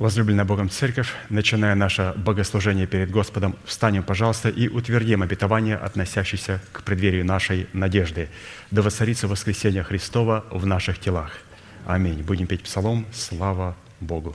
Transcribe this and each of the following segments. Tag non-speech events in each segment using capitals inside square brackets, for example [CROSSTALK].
Возлюбленная Богом Церковь, начиная наше богослужение перед Господом, встанем, пожалуйста, и утвердим обетование, относящееся к преддверию нашей надежды. Да воцарится воскресение Христова в наших телах. Аминь. Будем петь псалом «Слава Богу».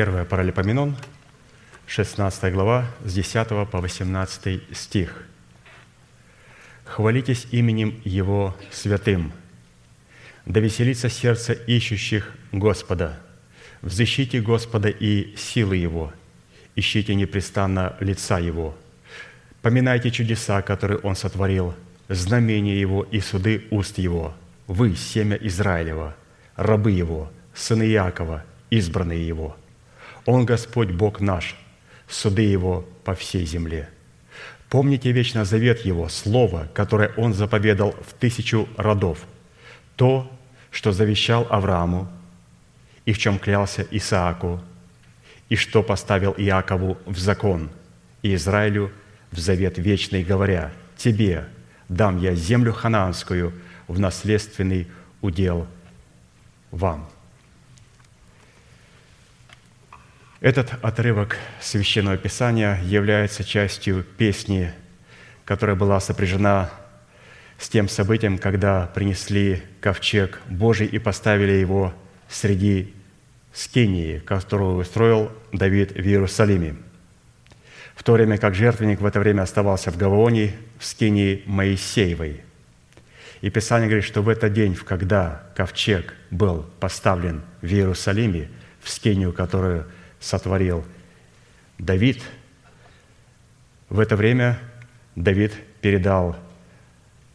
1 Паралипоменон, 16 глава, с 10 по 18 стих. «Хвалитесь именем Его святым, да веселится сердце ищущих Господа. Взыщите Господа и силы Его, ищите непрестанно лица Его. Поминайте чудеса, которые Он сотворил, знамения Его и суды уст Его. Вы, семя Израилева, рабы Его, сыны Иакова, избранные Его – он Господь Бог наш, суды Его по всей земле. Помните вечно завет Его, Слово, которое Он заповедал в тысячу родов, то, что завещал Аврааму, и в чем клялся Исааку, и что поставил Иакову в закон, и Израилю в завет вечный, говоря, «Тебе дам я землю ханаанскую в наследственный удел вам». Этот отрывок Священного Писания является частью песни, которая была сопряжена с тем событием, когда принесли ковчег Божий и поставили его среди скинии, которую устроил Давид в Иерусалиме. В то время как жертвенник в это время оставался в Гаваоне, в скинии Моисеевой. И Писание говорит, что в этот день, когда ковчег был поставлен в Иерусалиме, в скинию, которую сотворил Давид, в это время Давид передал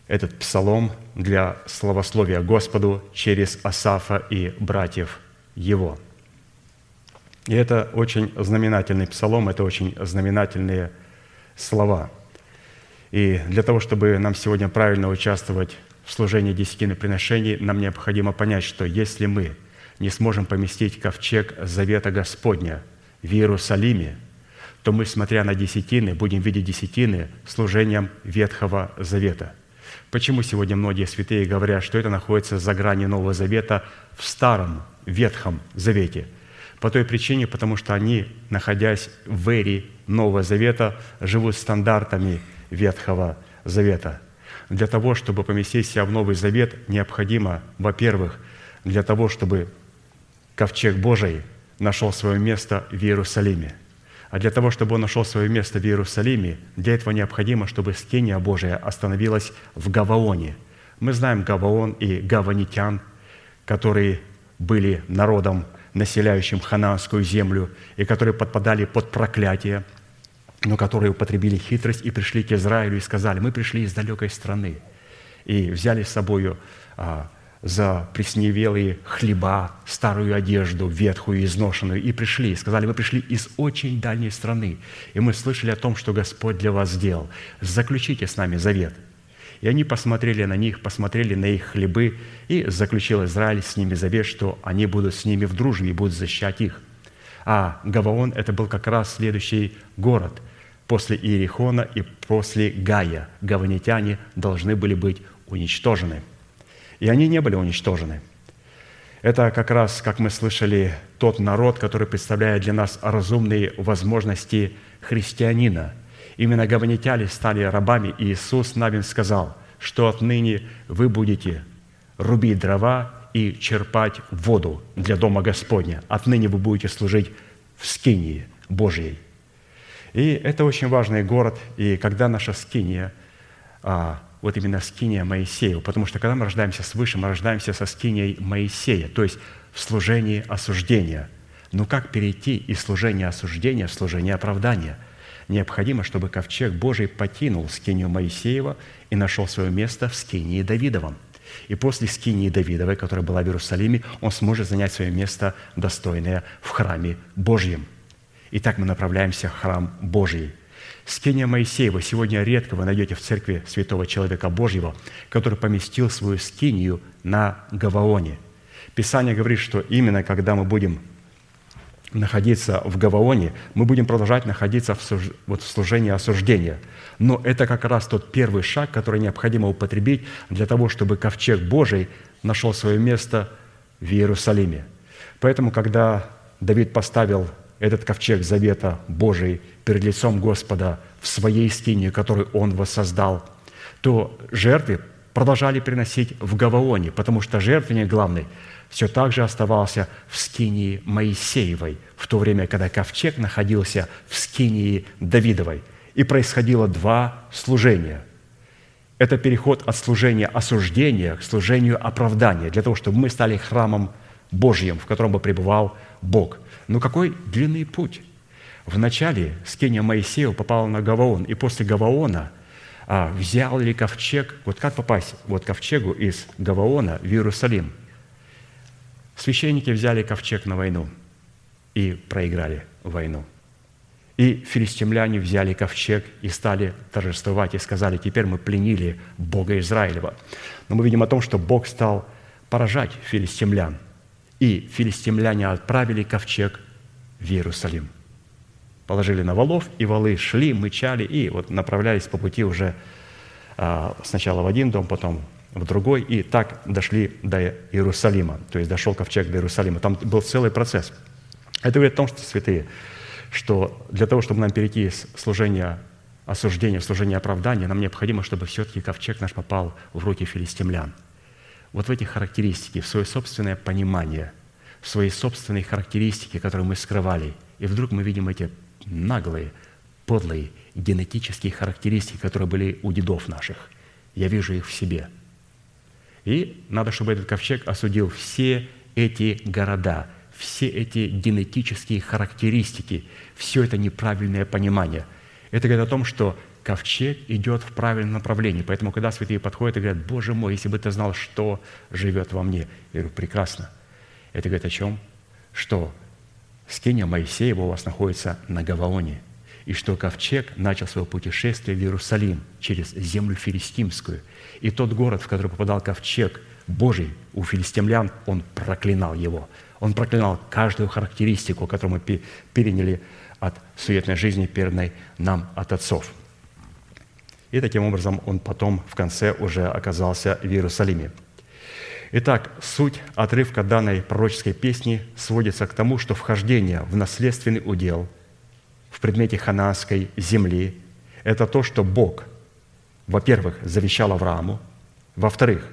этот псалом для славословия Господу через Асафа и братьев его. И это очень знаменательный псалом, это очень знаменательные слова. И для того, чтобы нам сегодня правильно участвовать в служении десятины приношений, нам необходимо понять, что если мы не сможем поместить ковчег Завета Господня в Иерусалиме, то мы, смотря на десятины, будем видеть десятины служением Ветхого Завета. Почему сегодня многие святые говорят, что это находится за гранью Нового Завета в Старом Ветхом Завете? По той причине, потому что они, находясь в эре Нового Завета, живут стандартами Ветхого Завета. Для того, чтобы поместить себя в Новый Завет, необходимо, во-первых, для того, чтобы ковчег Божий нашел свое место в Иерусалиме. А для того, чтобы он нашел свое место в Иерусалиме, для этого необходимо, чтобы скиния Божия остановилась в Гаваоне. Мы знаем Гаваон и гаванитян, которые были народом, населяющим хананскую землю, и которые подпадали под проклятие, но которые употребили хитрость и пришли к Израилю и сказали, мы пришли из далекой страны, и взяли с собой а, за пресневелые хлеба, старую одежду, ветхую, изношенную, и пришли, и сказали, мы пришли из очень дальней страны, и мы слышали о том, что Господь для вас сделал. Заключите с нами завет. И они посмотрели на них, посмотрели на их хлебы, и заключил Израиль с ними завет, что они будут с ними в дружбе и будут защищать их. А Гаваон – это был как раз следующий город после Иерихона и после Гая. Гаванитяне должны были быть уничтожены – и они не были уничтожены. Это как раз, как мы слышали, тот народ, который представляет для нас разумные возможности христианина. Именно гаванитяне стали рабами, и Иисус Навин сказал, что отныне вы будете рубить дрова и черпать воду для Дома Господня. Отныне вы будете служить в скинии Божьей. И это очень важный город, и когда наша скиния а, вот именно скиния Моисею, потому что когда мы рождаемся свыше, мы рождаемся со скинией Моисея, то есть в служении осуждения. Но как перейти из служения осуждения в служение оправдания? Необходимо, чтобы ковчег Божий покинул скинию Моисеева и нашел свое место в скинии Давидовом. И после скинии Давидовой, которая была в Иерусалиме, он сможет занять свое место, достойное в храме Божьем. Итак, мы направляемся в храм Божий – Скиния Моисеева сегодня редко вы найдете в церкви святого человека Божьего, который поместил свою скинию на Гаваоне. Писание говорит, что именно когда мы будем находиться в Гаваоне, мы будем продолжать находиться в, суж... вот в служении осуждения. Но это как раз тот первый шаг, который необходимо употребить для того, чтобы ковчег Божий нашел свое место в Иерусалиме. Поэтому, когда Давид поставил этот ковчег завета Божий перед лицом Господа в своей скине, которую Он воссоздал, то жертвы продолжали приносить в Гаваоне, потому что жертвенник главный все так же оставался в скинии Моисеевой, в то время, когда ковчег находился в скинии Давидовой. И происходило два служения. Это переход от служения осуждения к служению оправдания, для того, чтобы мы стали храмом Божьим, в котором бы пребывал Бог. Но какой длинный путь? Вначале скиния Моисея попала на Гаваон, и после Гаваона а, взял ли ковчег, вот как попасть вот ковчегу из Гаваона в Иерусалим? Священники взяли ковчег на войну и проиграли войну. И филистимляне взяли ковчег и стали торжествовать, и сказали, теперь мы пленили Бога Израилева. Но мы видим о том, что Бог стал поражать филистимлян – и филистимляне отправили ковчег в Иерусалим. Положили на валов, и валы шли, мычали, и вот направлялись по пути уже а, сначала в один дом, потом в другой, и так дошли до Иерусалима, то есть дошел ковчег до Иерусалима. Там был целый процесс. Это говорит о том, что, святые, что для того, чтобы нам перейти из служения осуждения в служение оправдания, нам необходимо, чтобы все-таки ковчег наш попал в руки филистимлян – вот в эти характеристики, в свое собственное понимание, в свои собственные характеристики, которые мы скрывали. И вдруг мы видим эти наглые, подлые генетические характеристики, которые были у дедов наших. Я вижу их в себе. И надо, чтобы этот ковчег осудил все эти города, все эти генетические характеристики, все это неправильное понимание. Это говорит о том, что ковчег идет в правильном направлении. Поэтому, когда святые подходят и говорят, «Боже мой, если бы ты знал, что живет во мне», я говорю, прекрасно. Это говорит о чем? Что скиния Моисеева у вас находится на Гаваоне, и что ковчег начал свое путешествие в Иерусалим через землю филистимскую. И тот город, в который попадал ковчег Божий у филистимлян, он проклинал его. Он проклинал каждую характеристику, которую мы переняли от суетной жизни, переданной нам от отцов – и таким образом он потом в конце уже оказался в Иерусалиме. Итак, суть отрывка данной пророческой песни сводится к тому, что вхождение в наследственный удел в предмете хананской земли – это то, что Бог, во-первых, завещал Аврааму, во-вторых,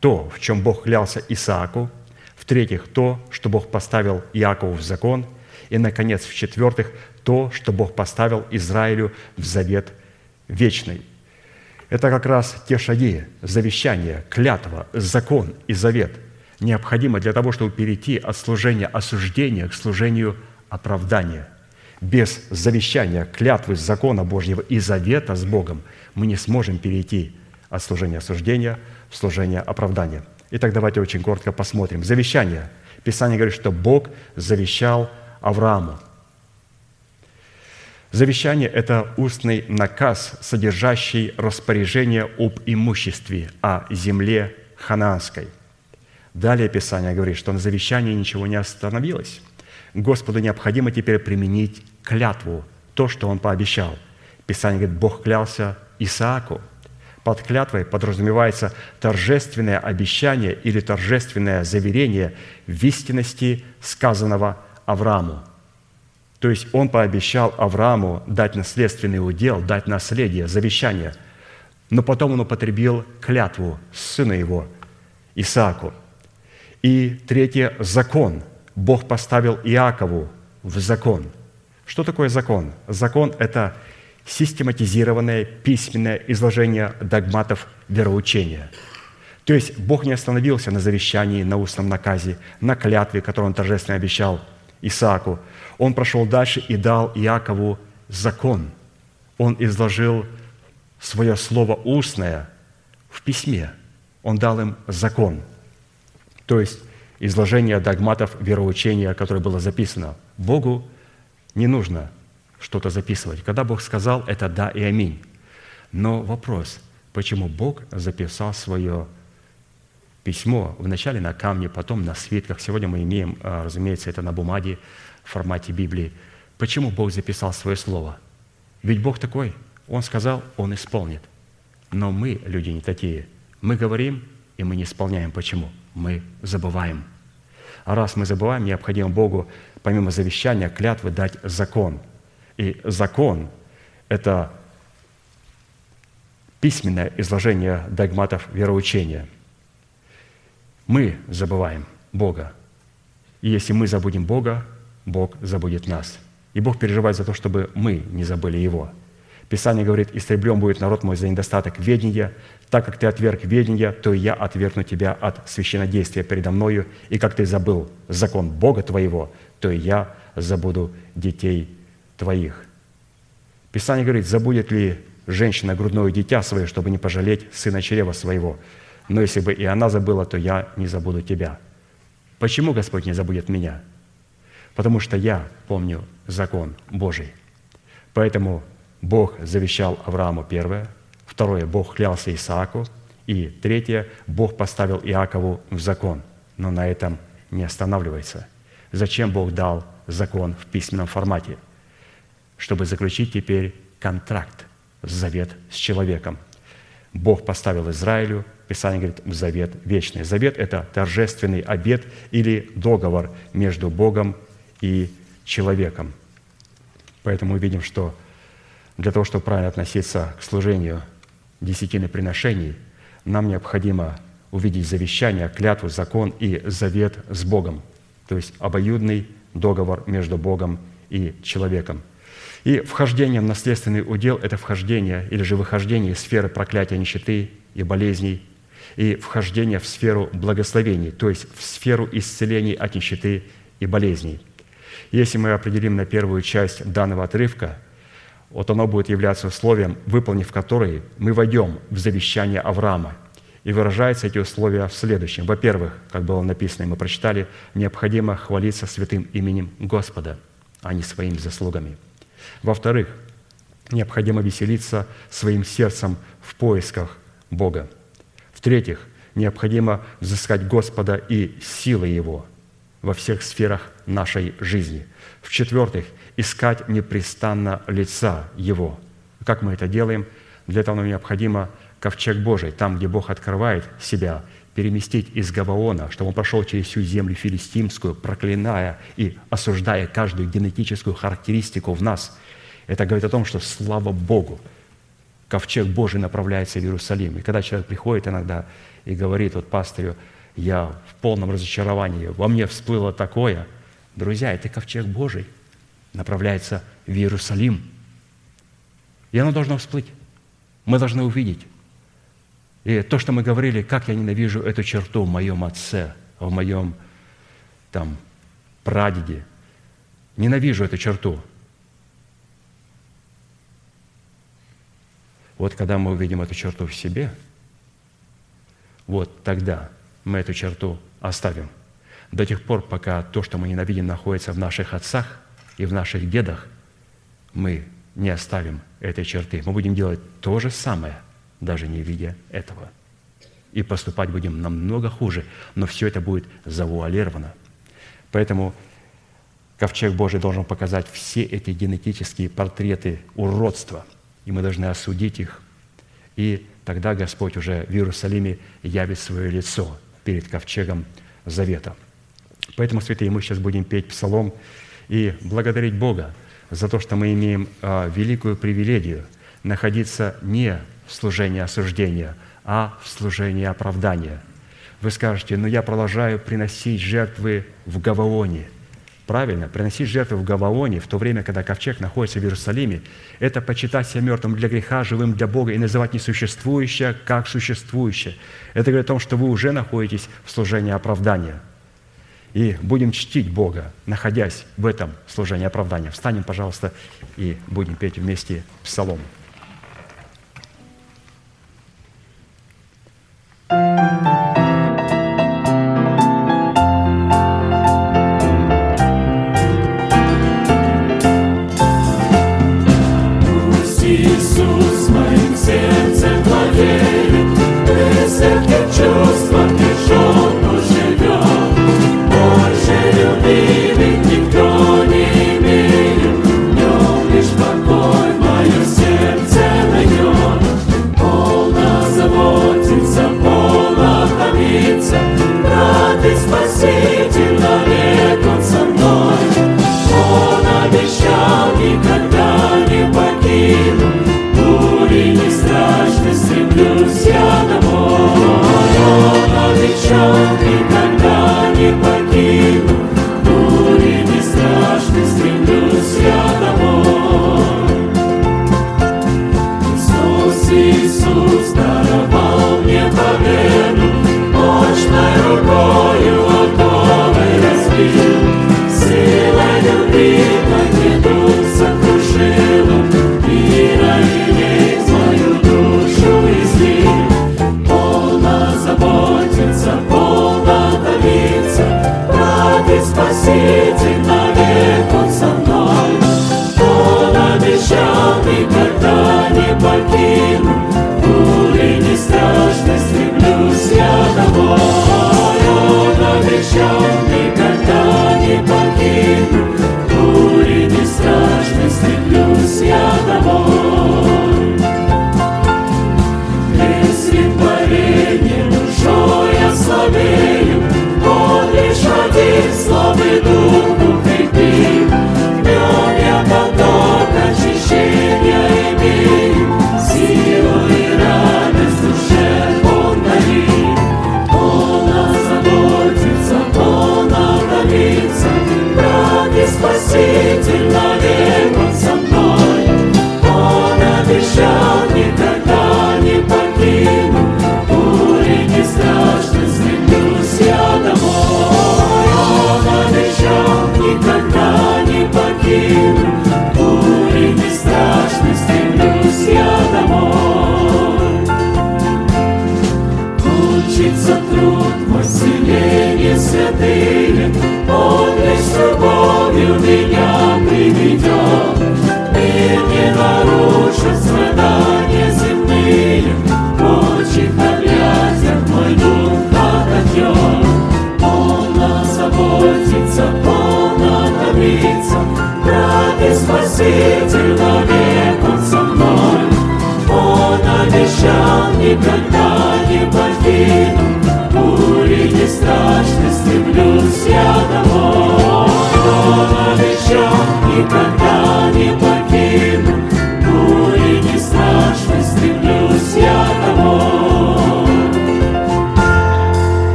то, в чем Бог клялся Исааку, В-третьих, то, что Бог поставил Иакову в закон. И, наконец, в-четвертых, то, что Бог поставил Израилю в завет вечный. Это как раз те шаги, завещание, клятва, закон и завет, необходимы для того, чтобы перейти от служения осуждения к служению оправдания. Без завещания, клятвы, закона Божьего и завета с Богом мы не сможем перейти от служения осуждения в служение оправдания. Итак, давайте очень коротко посмотрим. Завещание. Писание говорит, что Бог завещал Аврааму. Завещание – это устный наказ, содержащий распоряжение об имуществе, о земле ханаанской. Далее Писание говорит, что на завещании ничего не остановилось. Господу необходимо теперь применить клятву, то, что Он пообещал. Писание говорит, Бог клялся Исааку. Под клятвой подразумевается торжественное обещание или торжественное заверение в истинности сказанного Аврааму. То есть он пообещал Аврааму дать наследственный удел, дать наследие, завещание. Но потом он употребил клятву сына его, Исааку. И третье – закон. Бог поставил Иакову в закон. Что такое закон? Закон – это систематизированное письменное изложение догматов вероучения. То есть Бог не остановился на завещании, на устном наказе, на клятве, которую Он торжественно обещал Исааку. Он прошел дальше и дал Иакову закон. Он изложил свое слово устное в письме. Он дал им закон. То есть изложение догматов вероучения, которое было записано. Богу не нужно что-то записывать. Когда Бог сказал, это да и аминь. Но вопрос, почему Бог записал свое письмо вначале на камне, потом на свитках. Сегодня мы имеем, а, разумеется, это на бумаге в формате Библии. Почему Бог записал свое слово? Ведь Бог такой, Он сказал, Он исполнит. Но мы, люди, не такие. Мы говорим, и мы не исполняем. Почему? Мы забываем. А раз мы забываем, необходимо Богу, помимо завещания, клятвы, дать закон – и закон – это письменное изложение догматов вероучения. Мы забываем Бога. И если мы забудем Бога, Бог забудет нас. И Бог переживает за то, чтобы мы не забыли Его. Писание говорит, «Истреблен будет народ мой за недостаток ведения, так как ты отверг ведения, то и я отвергну тебя от священнодействия передо мною, и как ты забыл закон Бога твоего, то и я забуду детей твоих». Писание говорит, забудет ли женщина грудное дитя свое, чтобы не пожалеть сына чрева своего. Но если бы и она забыла, то я не забуду тебя. Почему Господь не забудет меня? Потому что я помню закон Божий. Поэтому Бог завещал Аврааму первое, второе, Бог клялся Исааку, и третье, Бог поставил Иакову в закон. Но на этом не останавливается. Зачем Бог дал закон в письменном формате – чтобы заключить теперь контракт, завет с человеком. Бог поставил Израилю, Писание говорит, завет вечный. Завет – это торжественный обет или договор между Богом и человеком. Поэтому мы видим, что для того, чтобы правильно относиться к служению десятины приношений, нам необходимо увидеть завещание, клятву, закон и завет с Богом, то есть обоюдный договор между Богом и человеком – и вхождение в наследственный удел – это вхождение или же выхождение из сферы проклятия нищеты и болезней, и вхождение в сферу благословений, то есть в сферу исцелений от нищеты и болезней. Если мы определим на первую часть данного отрывка, вот оно будет являться условием, выполнив который мы войдем в завещание Авраама. И выражаются эти условия в следующем. Во-первых, как было написано, мы прочитали, необходимо хвалиться святым именем Господа, а не своими заслугами – во-вторых, необходимо веселиться своим сердцем в поисках Бога. В-третьих, необходимо взыскать Господа и силы Его во всех сферах нашей жизни. В-четвертых, искать непрестанно лица Его. Как мы это делаем? Для этого нам необходимо ковчег Божий, там, где Бог открывает себя, переместить из Гаваона, чтобы он прошел через всю землю филистимскую, проклиная и осуждая каждую генетическую характеристику в нас. Это говорит о том, что слава Богу, ковчег Божий направляется в Иерусалим. И когда человек приходит иногда и говорит вот пастырю, я в полном разочаровании, во мне всплыло такое. Друзья, это ковчег Божий направляется в Иерусалим. И оно должно всплыть. Мы должны увидеть. И то, что мы говорили, как я ненавижу эту черту в моем отце, в моем там, прадеде. Ненавижу эту черту. Вот когда мы увидим эту черту в себе, вот тогда мы эту черту оставим. До тех пор, пока то, что мы ненавидим, находится в наших отцах и в наших дедах, мы не оставим этой черты. Мы будем делать то же самое, даже не видя этого. И поступать будем намного хуже, но все это будет завуалировано. Поэтому ковчег Божий должен показать все эти генетические портреты уродства, и мы должны осудить их. И тогда Господь уже в Иерусалиме явит свое лицо перед ковчегом завета. Поэтому, святые, мы сейчас будем петь псалом и благодарить Бога за то, что мы имеем а, великую привилегию находиться не в служении осуждения, а в служении оправдания. Вы скажете, ну я продолжаю приносить жертвы в Гаваоне. Правильно, приносить жертвы в Гаваоне в то время, когда ковчег находится в Иерусалиме, это почитать себя мертвым для греха, живым для Бога и называть несуществующее как существующее. Это говорит о том, что вы уже находитесь в служении оправдания – и будем чтить Бога, находясь в этом служении оправдания. Встанем, пожалуйста, и будем петь вместе псалом.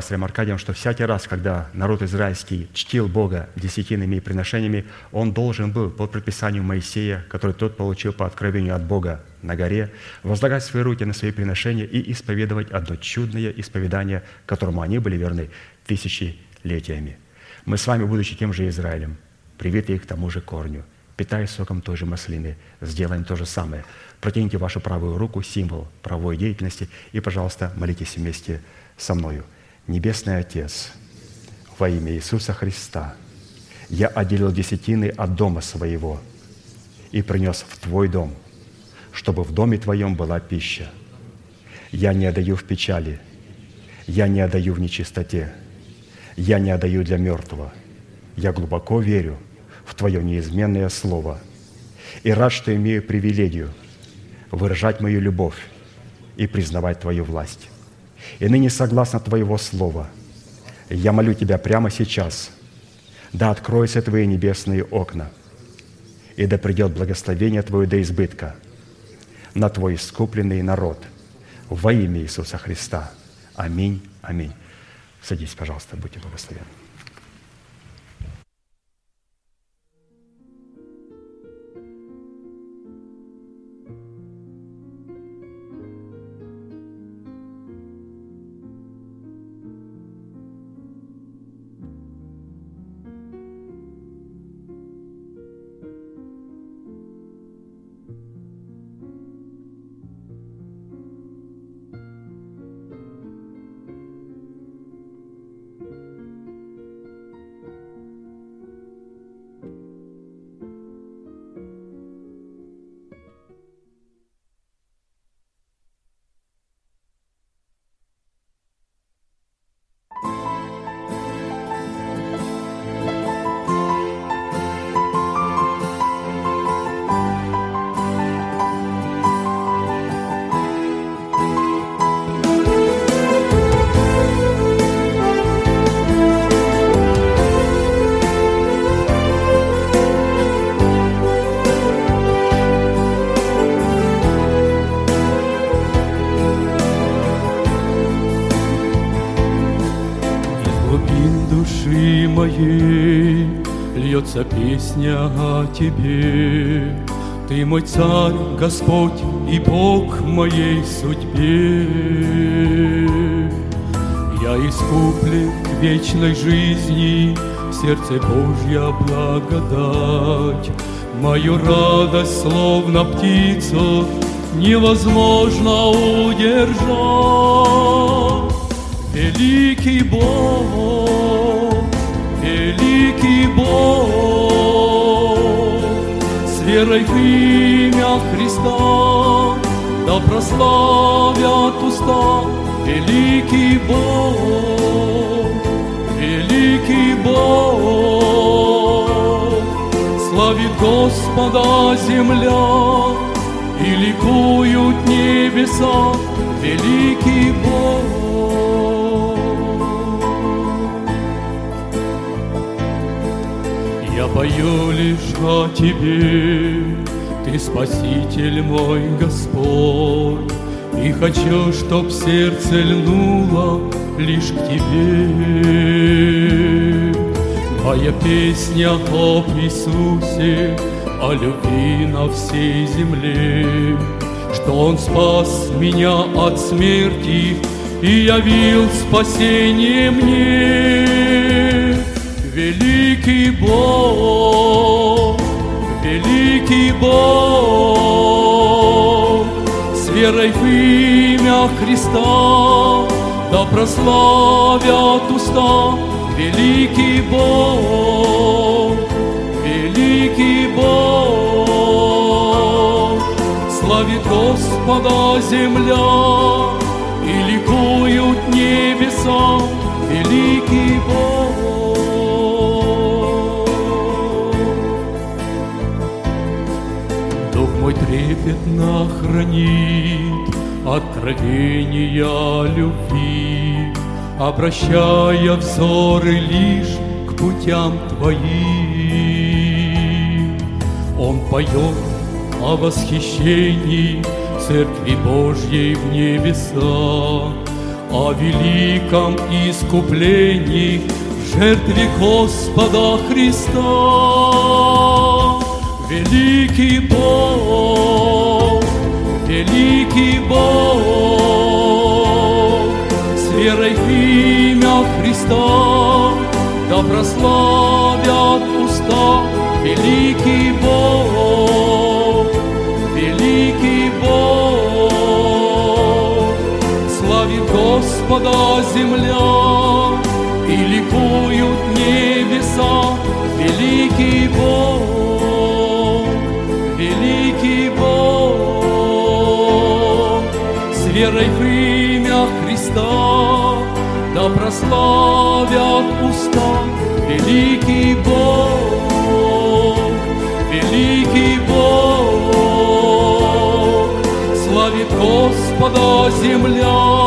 Пастором Аркадием, что всякий раз, когда народ израильский чтил Бога десятинными приношениями, он должен был по предписанию Моисея, который тот получил по откровению от Бога на горе, возлагать свои руки на свои приношения и исповедовать одно чудное исповедание, которому они были верны тысячелетиями. Мы с вами, будучи тем же Израилем, привитые к тому же корню, питаясь соком той же маслины, сделаем то же самое. Протяните вашу правую руку, символ правовой деятельности, и, пожалуйста, молитесь вместе со мною. Небесный Отец, во имя Иисуса Христа, я отделил десятины от дома своего и принес в Твой дом, чтобы в доме Твоем была пища. Я не отдаю в печали, я не отдаю в нечистоте, я не отдаю для мертвого. Я глубоко верю в Твое неизменное Слово и рад, что имею привилегию выражать мою любовь и признавать Твою власть. И ныне, согласно Твоего Слова, я молю Тебя прямо сейчас, да откроются Твои небесные окна, и да придет благословение Твое до избытка на Твой искупленный народ во имя Иисуса Христа. Аминь. Аминь. Садись, пожалуйста, будьте благословенны. Тебе. Ты мой царь, Господь и Бог моей судьбе. Я искуплен к вечной жизни, сердце Божья благодать. Мою радость, словно птица, Невозможно удержать. Великий Бог, великий Бог, верой в имя Христа, да прославят уста, великий Бог, великий Бог, славит Господа земля, и ликуют небеса, великий Бог. Пою лишь о Тебе, Ты Спаситель мой Господь, И хочу, чтоб сердце льнуло лишь к Тебе. Моя песня об Иисусе, о любви на всей земле, Что Он спас меня от смерти и явил спасение мне. Великий Бог, великий Бог, с верой в имя Христа, да прославят уста, великий Бог, великий Бог, славит Господа земля, и ликуют небеса, великий Бог. пятна хранит откровения любви, Обращая взоры лишь к путям Твоим. Он поет о восхищении Церкви Божьей в небесах, О великом искуплении в жертве Господа Христа. Великий Бог, великий Бог, с верой в имя Христа, да прославят уста, великий Бог, великий Бог, славит Господа земля, и ликуют небеса, великий Бог. верой в имя Христа, да прославят уста великий Бог, великий Бог, славит Господа земля.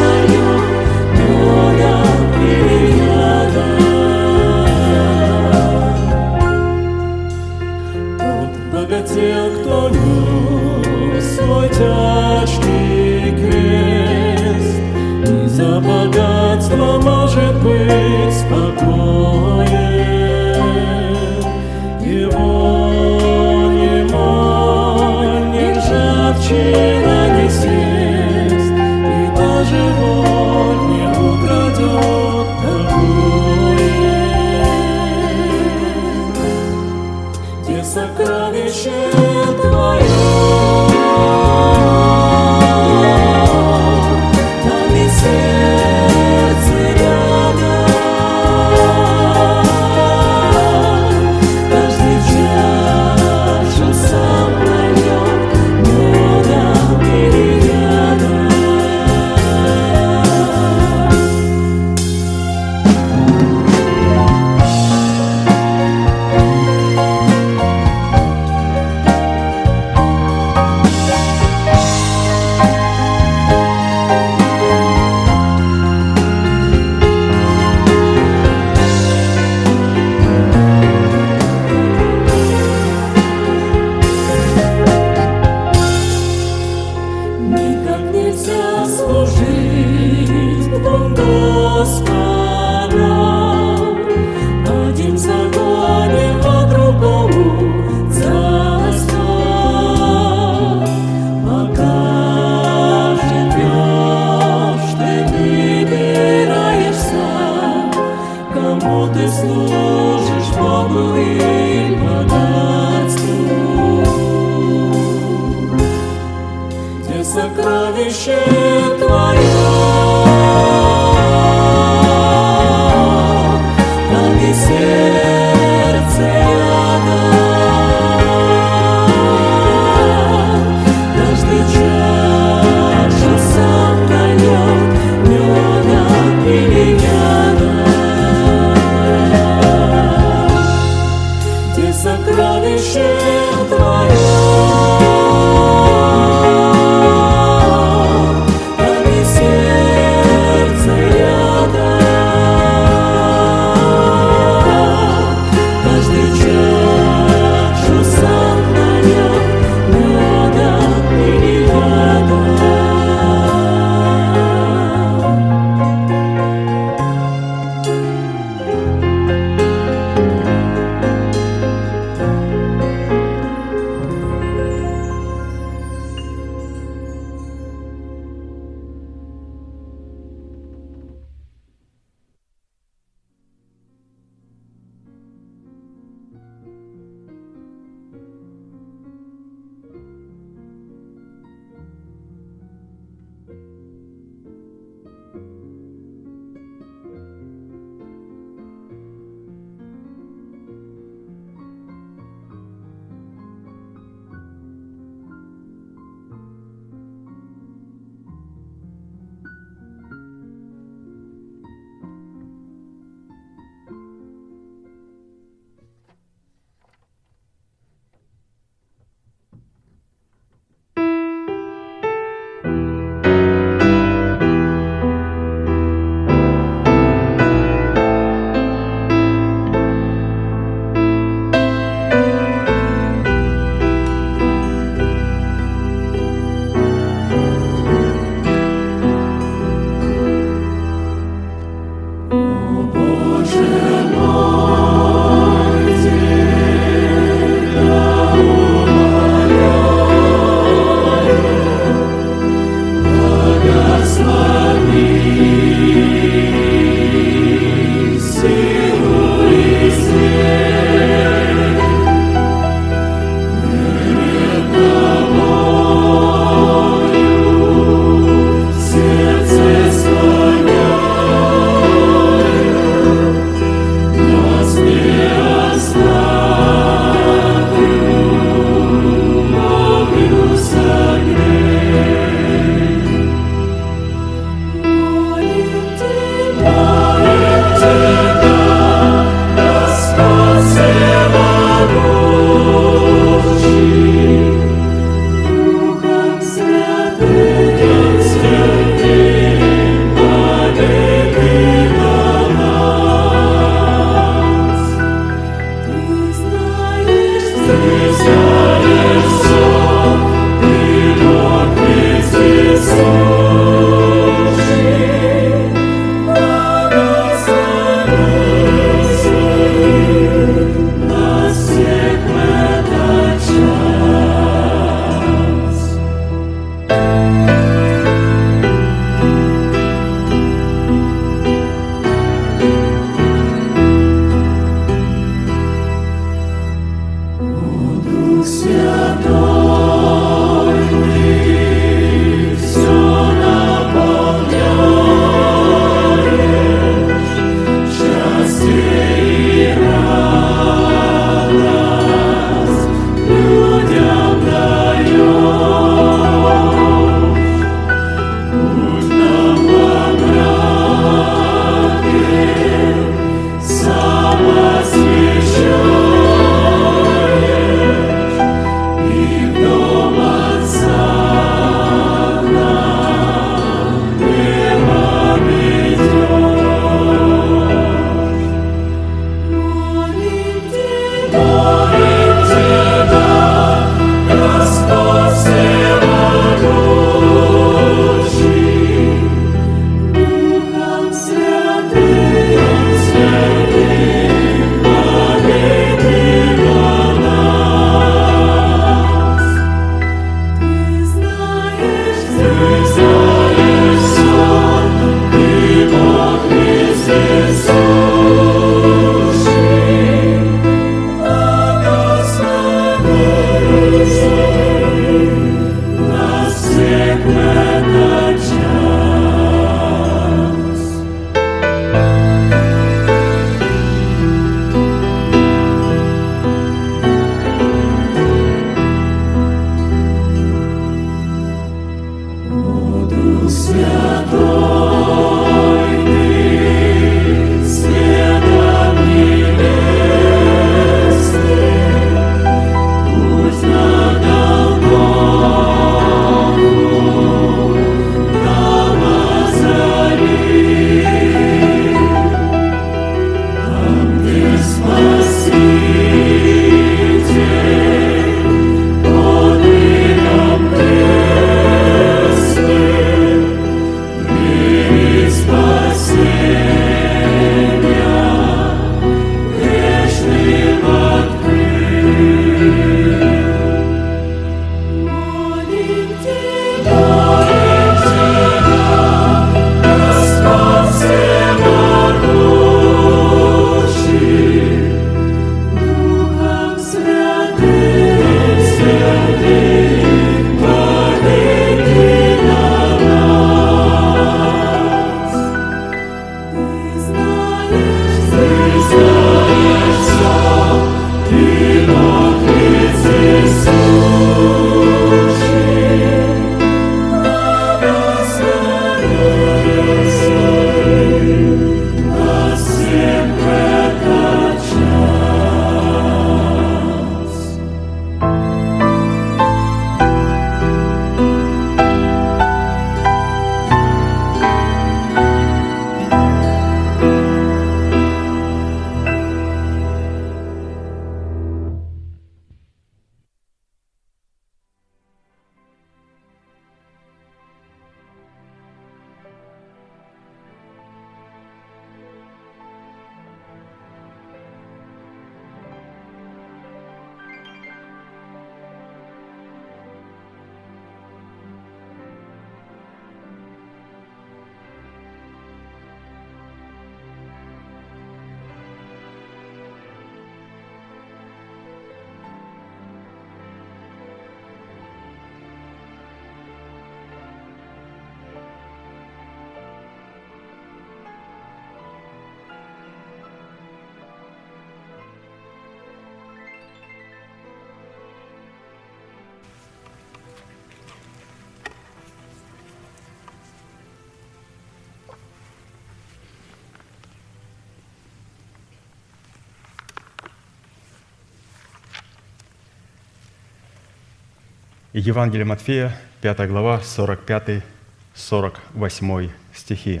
Евангелие Матфея, 5 глава, 45-48 стихи.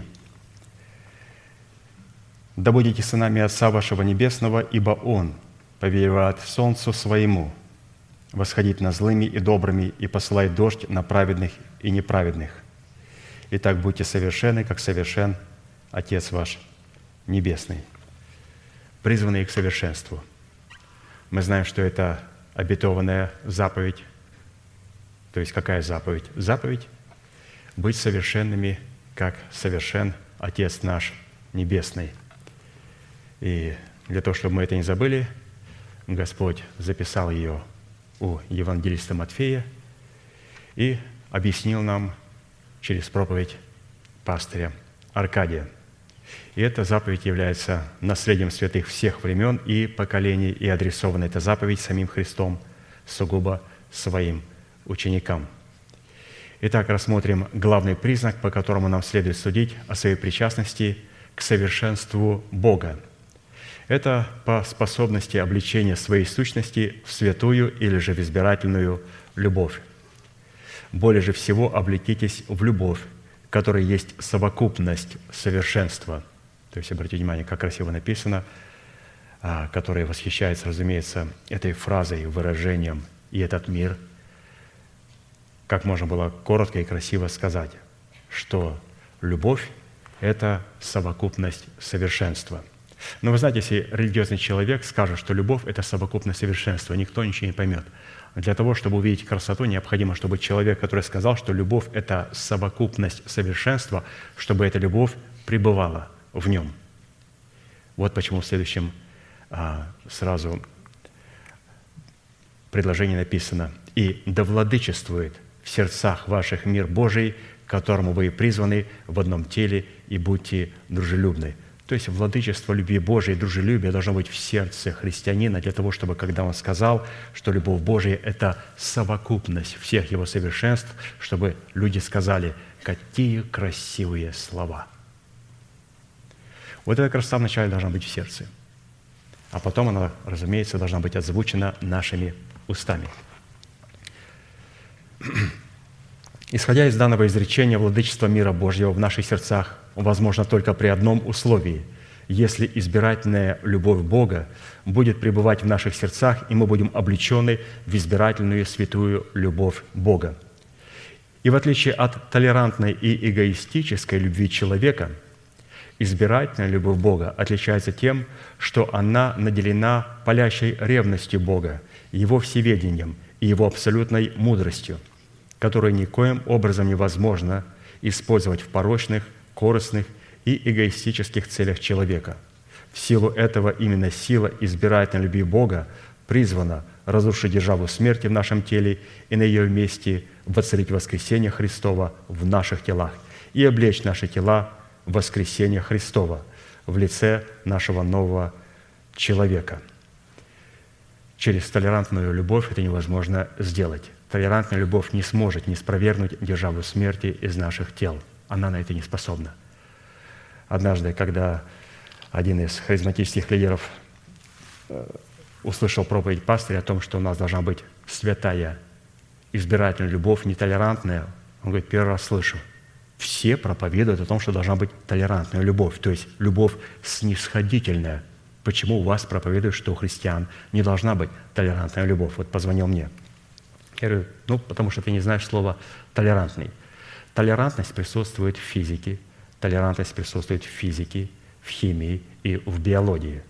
«Да будете сынами Отца вашего Небесного, ибо Он повелевает солнцу своему, восходить на злыми и добрыми, и посылает дождь на праведных и неправедных. Итак, будьте совершенны, как совершен Отец ваш Небесный». Призванные к совершенству. Мы знаем, что это обетованная заповедь. То есть какая заповедь? Заповедь – быть совершенными, как совершен Отец наш Небесный. И для того, чтобы мы это не забыли, Господь записал ее у евангелиста Матфея и объяснил нам через проповедь пастыря Аркадия – и эта заповедь является наследием святых всех времен и поколений, и адресована эта заповедь самим Христом сугубо своим ученикам. Итак, рассмотрим главный признак, по которому нам следует судить о своей причастности к совершенству Бога. Это по способности обличения своей сущности в святую или же в избирательную любовь. Более же всего облекитесь в любовь, которая есть совокупность совершенства – то есть, обратите внимание, как красиво написано, а, который восхищается, разумеется, этой фразой, выражением «и этот мир», как можно было коротко и красиво сказать, что любовь – это совокупность совершенства. Но вы знаете, если религиозный человек скажет, что любовь – это совокупность совершенства, никто ничего не поймет. Для того, чтобы увидеть красоту, необходимо, чтобы человек, который сказал, что любовь – это совокупность совершенства, чтобы эта любовь пребывала в нем. Вот почему в следующем а, сразу предложении написано «И да владычествует в сердцах ваших мир Божий, к которому вы призваны в одном теле, и будьте дружелюбны». То есть владычество любви Божией, дружелюбие должно быть в сердце христианина для того, чтобы, когда он сказал, что любовь Божия – это совокупность всех его совершенств, чтобы люди сказали, какие красивые слова – вот эта красота вначале должна быть в сердце, а потом она, разумеется, должна быть озвучена нашими устами. [CLEARS THROAT] Исходя из данного изречения, владычество мира Божьего в наших сердцах возможно только при одном условии – если избирательная любовь Бога будет пребывать в наших сердцах, и мы будем облечены в избирательную святую любовь Бога. И в отличие от толерантной и эгоистической любви человека – Избирательная любовь Бога отличается тем, что она наделена палящей ревностью Бога, Его всеведением и Его абсолютной мудростью, которую никоим образом невозможно использовать в порочных, корыстных и эгоистических целях человека. В силу этого именно сила избирательной любви Бога призвана разрушить державу смерти в нашем теле и на ее месте воцарить воскресение Христова в наших телах и облечь наши тела воскресения Христова в лице нашего нового человека. Через толерантную любовь это невозможно сделать. Толерантная любовь не сможет не спровергнуть державу смерти из наших тел. Она на это не способна. Однажды, когда один из харизматических лидеров э, услышал проповедь пастыря о том, что у нас должна быть святая избирательная любовь, нетолерантная, он говорит, первый раз слышу – все проповедуют о том, что должна быть толерантная любовь, то есть любовь снисходительная. Почему у вас проповедуют, что у христиан не должна быть толерантная любовь? Вот позвонил мне. Я говорю, ну, потому что ты не знаешь слова «толерантный». Толерантность присутствует в физике, толерантность присутствует в физике, в химии и в биологии.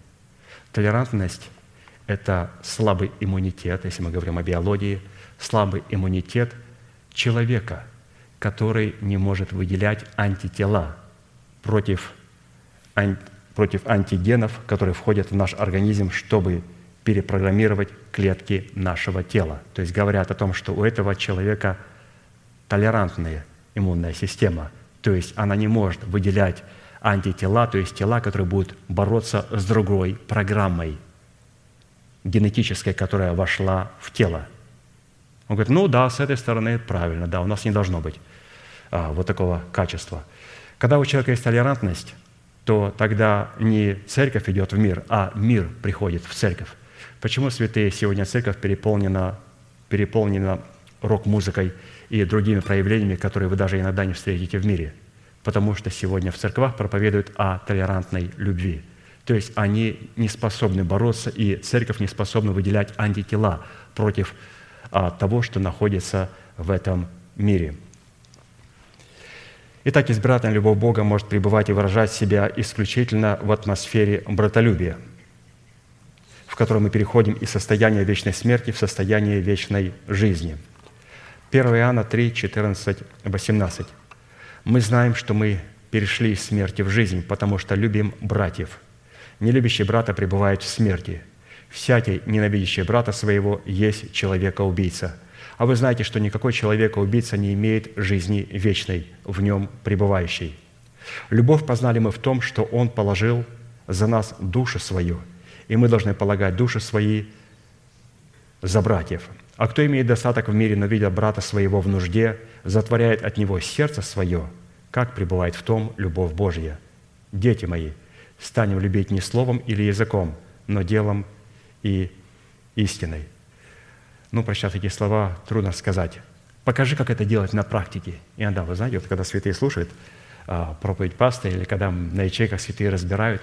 Толерантность – это слабый иммунитет, если мы говорим о биологии, слабый иммунитет человека – который не может выделять антитела против, против антигенов, которые входят в наш организм, чтобы перепрограммировать клетки нашего тела. То есть говорят о том, что у этого человека толерантная иммунная система, то есть она не может выделять антитела, то есть тела, которые будут бороться с другой программой генетической, которая вошла в тело. Он говорит, ну да, с этой стороны правильно, да, у нас не должно быть а, вот такого качества. Когда у человека есть толерантность, то тогда не церковь идет в мир, а мир приходит в церковь. Почему, святые, сегодня церковь переполнена, переполнена рок-музыкой и другими проявлениями, которые вы даже иногда не встретите в мире. Потому что сегодня в церквах проповедуют о толерантной любви. То есть они не способны бороться, и церковь не способна выделять антитела против а, того, что находится в этом мире. Итак, избирательная любовь Бога может пребывать и выражать себя исключительно в атмосфере братолюбия, в которой мы переходим из состояния вечной смерти в состояние вечной жизни. 1 Иоанна 3, 14, 18. «Мы знаем, что мы перешли из смерти в жизнь, потому что любим братьев. Нелюбящий брата пребывает в смерти. Всякий, ненавидящий брата своего, есть человека-убийца. А вы знаете, что никакой человека-убийца не имеет жизни вечной, в нем пребывающей. Любовь познали мы в том, что Он положил за нас душу свою, и мы должны полагать души свои за братьев. А кто имеет достаток в мире, но видя брата своего в нужде, затворяет от него сердце свое, как пребывает в том любовь Божья? Дети мои, станем любить не словом или языком, но делом и истиной ну, прочитав такие слова, трудно сказать. Покажи, как это делать на практике. И иногда, вы знаете, вот когда святые слушают а, проповедь пастыря, или когда на ячейках святые разбирают,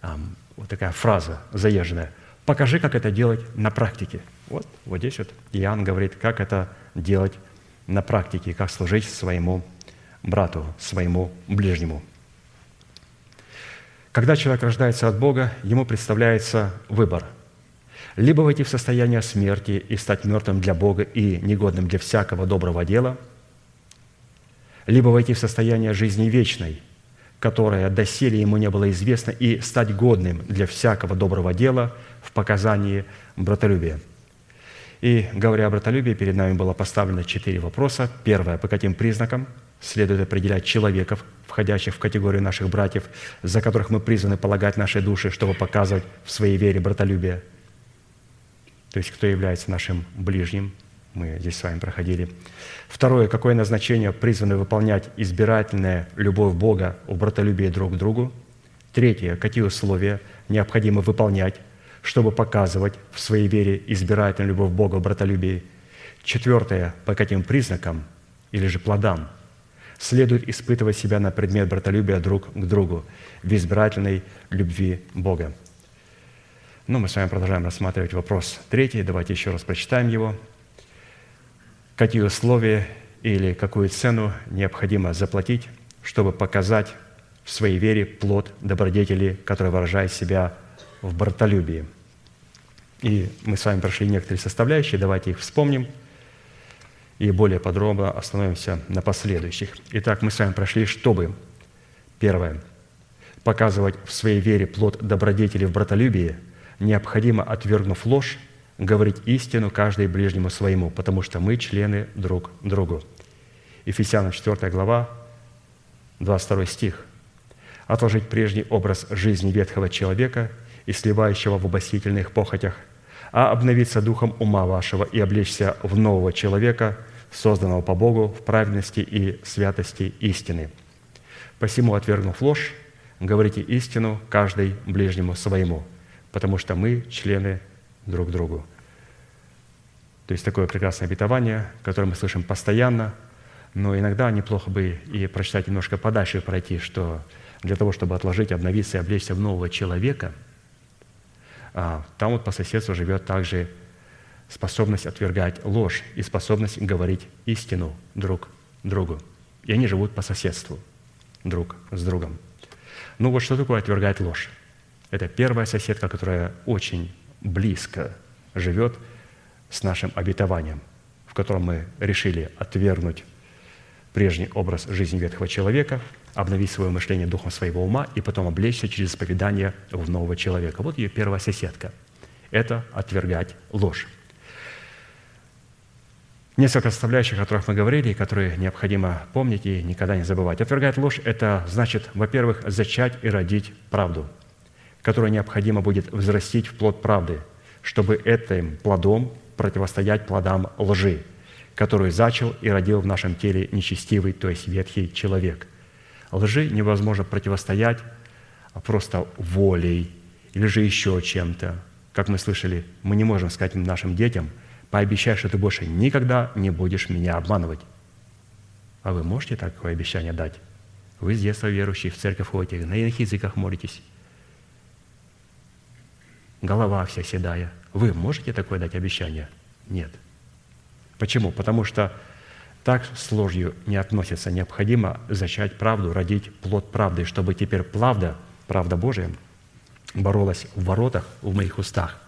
а, вот такая фраза заезженная. Покажи, как это делать на практике. Вот, вот здесь вот Иоанн говорит, как это делать на практике, как служить своему брату, своему ближнему. Когда человек рождается от Бога, ему представляется выбор – либо войти в состояние смерти и стать мертвым для Бога и негодным для всякого доброго дела, либо войти в состояние жизни вечной, которое доселе ему не было известно, и стать годным для всякого доброго дела в показании братолюбия. И говоря о братолюбии, перед нами было поставлено четыре вопроса. Первое, по каким признакам следует определять человеков, входящих в категорию наших братьев, за которых мы призваны полагать наши души, чтобы показывать в своей вере братолюбие – то есть кто является нашим ближним, мы здесь с вами проходили. Второе, какое назначение призваны выполнять избирательная любовь Бога в братолюбии друг к другу. Третье, какие условия необходимо выполнять, чтобы показывать в своей вере избирательную любовь Бога в братолюбии. Четвертое, по каким признакам или же плодам следует испытывать себя на предмет братолюбия друг к другу в избирательной любви Бога. Ну, мы с вами продолжаем рассматривать вопрос третий. Давайте еще раз прочитаем его. Какие условия или какую цену необходимо заплатить, чтобы показать в своей вере плод добродетели, который выражает себя в братолюбии. И мы с вами прошли некоторые составляющие, давайте их вспомним и более подробно остановимся на последующих. Итак, мы с вами прошли, чтобы, первое, показывать в своей вере плод добродетели в братолюбии – необходимо, отвергнув ложь, говорить истину каждый ближнему своему, потому что мы члены друг другу. Ефесянам 4 глава, 22 стих. «Отложить прежний образ жизни ветхого человека и сливающего в обосительных похотях, а обновиться духом ума вашего и облечься в нового человека, созданного по Богу в праведности и святости истины. Посему, отвергнув ложь, говорите истину каждый ближнему своему, потому что мы члены друг другу. То есть такое прекрасное обетование, которое мы слышим постоянно, но иногда неплохо бы и прочитать немножко подальше пройти, что для того, чтобы отложить, обновиться и облечься в нового человека, а, там вот по соседству живет также способность отвергать ложь и способность говорить истину друг другу. И они живут по соседству друг с другом. Ну вот что такое отвергать ложь? Это первая соседка, которая очень близко живет с нашим обетованием, в котором мы решили отвергнуть прежний образ жизни ветхого человека, обновить свое мышление духом своего ума и потом облечься через исповедание в нового человека. Вот ее первая соседка. Это отвергать ложь. Несколько составляющих, о которых мы говорили, и которые необходимо помнить и никогда не забывать. Отвергать ложь – это значит, во-первых, зачать и родить правду – которое необходимо будет взрастить в плод правды, чтобы этим плодом противостоять плодам лжи, которую зачал и родил в нашем теле нечестивый, то есть ветхий человек. Лжи невозможно противостоять просто волей или же еще чем-то. Как мы слышали, мы не можем сказать нашим детям, Пообещай, что ты больше никогда не будешь меня обманывать. А вы можете такое обещание дать? Вы с детства верующие, в церковь ходите, на иных языках молитесь. Голова вся седая. Вы можете такое дать обещание? Нет. Почему? Потому что так с ложью не относится. Необходимо зачать правду, родить плод правды, чтобы теперь правда, правда Божия, боролась в воротах, в моих устах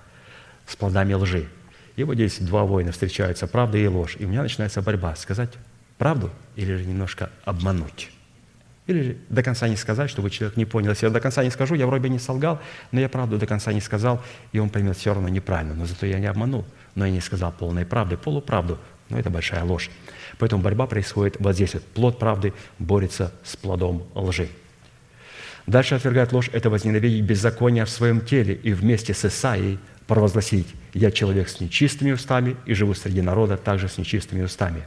с плодами лжи. И вот здесь два воина встречаются, правда и ложь. И у меня начинается борьба. Сказать правду или же немножко обмануть? Или до конца не сказать, чтобы человек не понял. Если я до конца не скажу, я вроде не солгал, но я правду до конца не сказал, и он поймет все равно неправильно. Но зато я не обманул, но я не сказал полной правды, полуправду. Но это большая ложь. Поэтому борьба происходит вот здесь. Вот. Плод правды борется с плодом лжи. Дальше отвергает ложь – это возненавидеть беззаконие в своем теле и вместе с Исаией провозгласить «Я человек с нечистыми устами и живу среди народа также с нечистыми устами».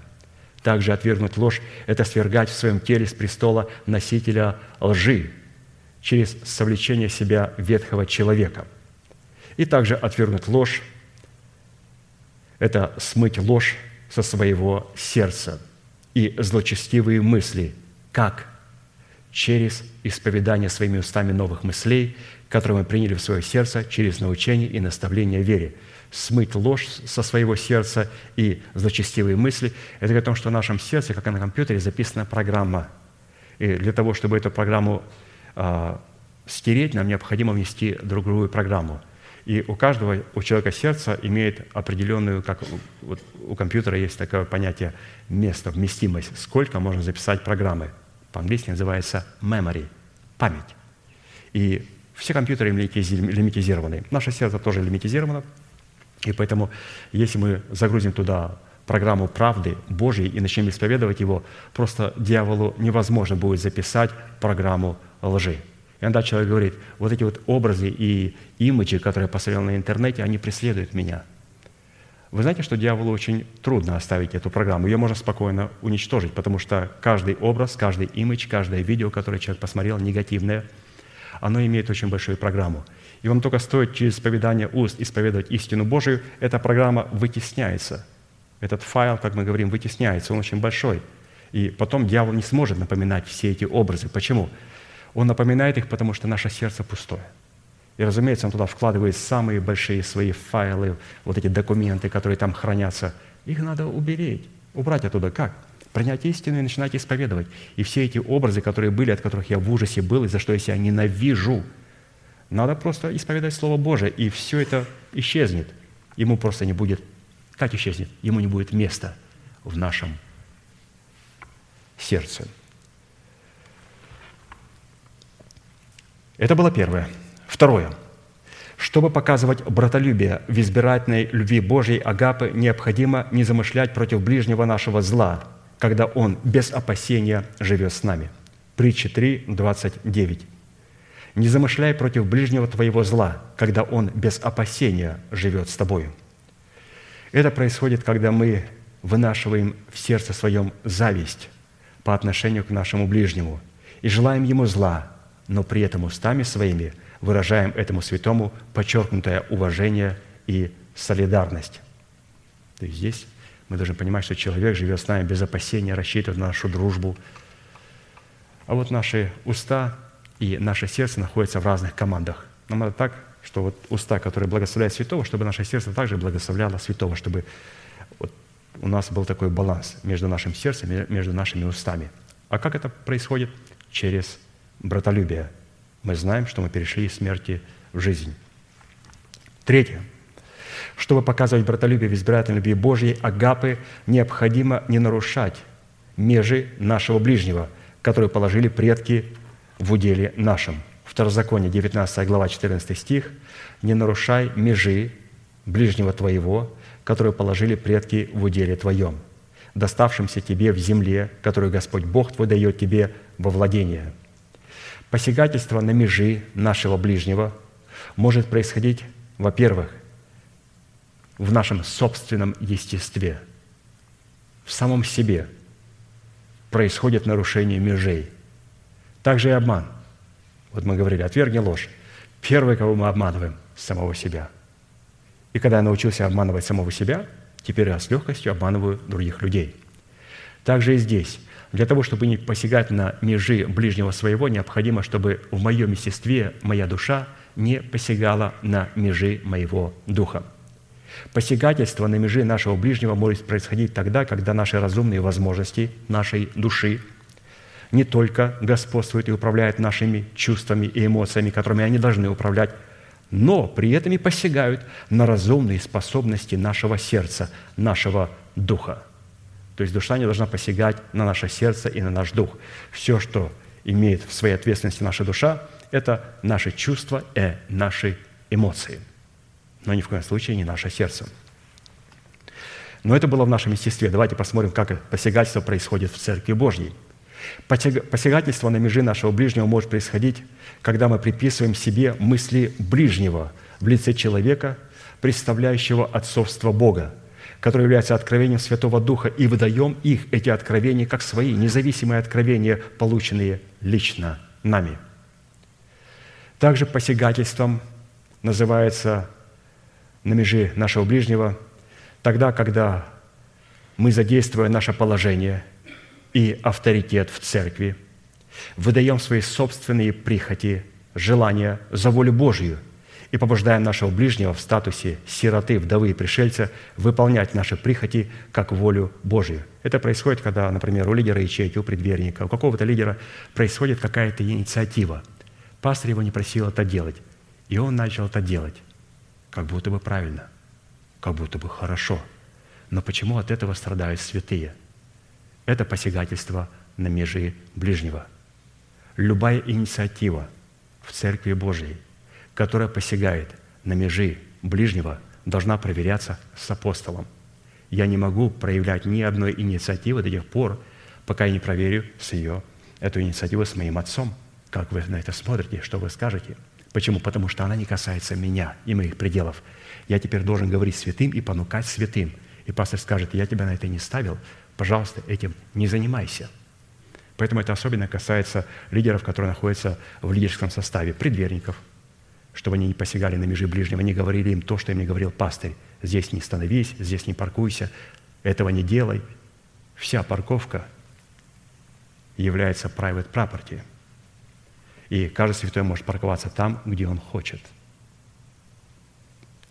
Также отвергнуть ложь – это свергать в своем теле с престола носителя лжи через совлечение себя ветхого человека. И также отвергнуть ложь – это смыть ложь со своего сердца и злочестивые мысли. Как? Через исповедание своими устами новых мыслей, которые мы приняли в свое сердце через научение и наставление вере – смыть ложь со своего сердца и злочестивые мысли. Это говорит о том, что в нашем сердце, как и на компьютере, записана программа. И для того, чтобы эту программу э, стереть, нам необходимо внести другую программу. И у каждого, у человека сердце имеет определенную, как вот у компьютера есть такое понятие место, вместимость, сколько можно записать программы. По-английски называется memory, память. И все компьютеры лимитизированы. Наше сердце тоже лимитизировано, и поэтому, если мы загрузим туда программу правды Божьей и начнем исповедовать его, просто дьяволу невозможно будет записать программу лжи. И иногда человек говорит, вот эти вот образы и имиджи, которые я посмотрел на интернете, они преследуют меня. Вы знаете, что дьяволу очень трудно оставить эту программу. Ее можно спокойно уничтожить, потому что каждый образ, каждый имидж, каждое видео, которое человек посмотрел, негативное, оно имеет очень большую программу – и вам только стоит через исповедание уст исповедовать истину Божию, эта программа вытесняется. Этот файл, как мы говорим, вытесняется, он очень большой. И потом дьявол не сможет напоминать все эти образы. Почему? Он напоминает их, потому что наше сердце пустое. И, разумеется, он туда вкладывает самые большие свои файлы, вот эти документы, которые там хранятся. Их надо уберечь, убрать оттуда. Как? Принять истину и начинать исповедовать. И все эти образы, которые были, от которых я в ужасе был, и за что я себя ненавижу – надо просто исповедать Слово Божие, и все это исчезнет. Ему просто не будет... Как исчезнет? Ему не будет места в нашем сердце. Это было первое. Второе. Чтобы показывать братолюбие в избирательной любви Божьей Агапы, необходимо не замышлять против ближнего нашего зла, когда он без опасения живет с нами. Притча 3, 29. Не замышляй против ближнего твоего зла, когда он без опасения живет с тобою. Это происходит, когда мы вынашиваем в сердце своем зависть по отношению к нашему ближнему и желаем ему зла, но при этом устами своими выражаем этому святому подчеркнутое уважение и солидарность. То есть здесь мы должны понимать, что человек живет с нами без опасения, рассчитывает на нашу дружбу. А вот наши уста и наше сердце находится в разных командах. Нам надо так, что вот уста, которые благословляют святого, чтобы наше сердце также благословляло святого, чтобы вот у нас был такой баланс между нашим сердцем и между нашими устами. А как это происходит? Через братолюбие. Мы знаем, что мы перешли из смерти в жизнь. Третье. Чтобы показывать братолюбие в избирательной любви Божьей, агапы необходимо не нарушать межи нашего ближнего, которые положили предки в уделе нашем. Второзаконие, 19 глава, 14 стих. «Не нарушай межи ближнего твоего, которые положили предки в уделе твоем, доставшимся тебе в земле, которую Господь Бог твой дает тебе во владение». Посягательство на межи нашего ближнего может происходить, во-первых, в нашем собственном естестве, в самом себе происходит нарушение межей – также и обман. Вот мы говорили, отвергни ложь. Первый, кого мы обманываем, самого себя. И когда я научился обманывать самого себя, теперь я с легкостью обманываю других людей. Также и здесь. Для того, чтобы не посягать на межи ближнего своего, необходимо, чтобы в моем естестве моя душа не посягала на межи моего духа. Посягательство на межи нашего ближнего может происходить тогда, когда наши разумные возможности нашей души не только господствуют и управляют нашими чувствами и эмоциями, которыми они должны управлять, но при этом и посягают на разумные способности нашего сердца, нашего духа. То есть душа не должна посягать на наше сердце и на наш дух. Все, что имеет в своей ответственности наша душа, это наши чувства и наши эмоции. Но ни в коем случае не наше сердце. Но это было в нашем естестве. Давайте посмотрим, как посягательство происходит в Церкви Божьей. Посягательство на межи нашего ближнего может происходить, когда мы приписываем себе мысли ближнего в лице человека, представляющего отцовство Бога, которое является откровением Святого Духа, и выдаем их, эти откровения, как свои, независимые откровения, полученные лично нами. Также посягательством называется на межи нашего ближнего тогда, когда мы, задействуя наше положение и авторитет в церкви, выдаем свои собственные прихоти, желания за волю Божью и побуждаем нашего ближнего в статусе сироты, вдовы и пришельца выполнять наши прихоти как волю Божью. Это происходит, когда, например, у лидера ячейки, у предверника, у какого-то лидера происходит какая-то инициатива. Пастор его не просил это делать, и он начал это делать как будто бы правильно, как будто бы хорошо. Но почему от этого страдают святые? Это посягательство на межи ближнего. Любая инициатива в Церкви Божьей, которая посягает на межи ближнего, должна проверяться с апостолом. Я не могу проявлять ни одной инициативы до тех пор, пока я не проверю с ее, эту инициативу с моим отцом. Как вы на это смотрите, что вы скажете – Почему? Потому что она не касается меня и моих пределов. Я теперь должен говорить святым и понукать святым. И пастор скажет, я тебя на это не ставил, пожалуйста, этим не занимайся. Поэтому это особенно касается лидеров, которые находятся в лидерском составе, предверников, чтобы они не посягали на межи ближнего, не говорили им то, что им не говорил пастырь. Здесь не становись, здесь не паркуйся, этого не делай. Вся парковка является private property – и каждый святой может парковаться там, где он хочет.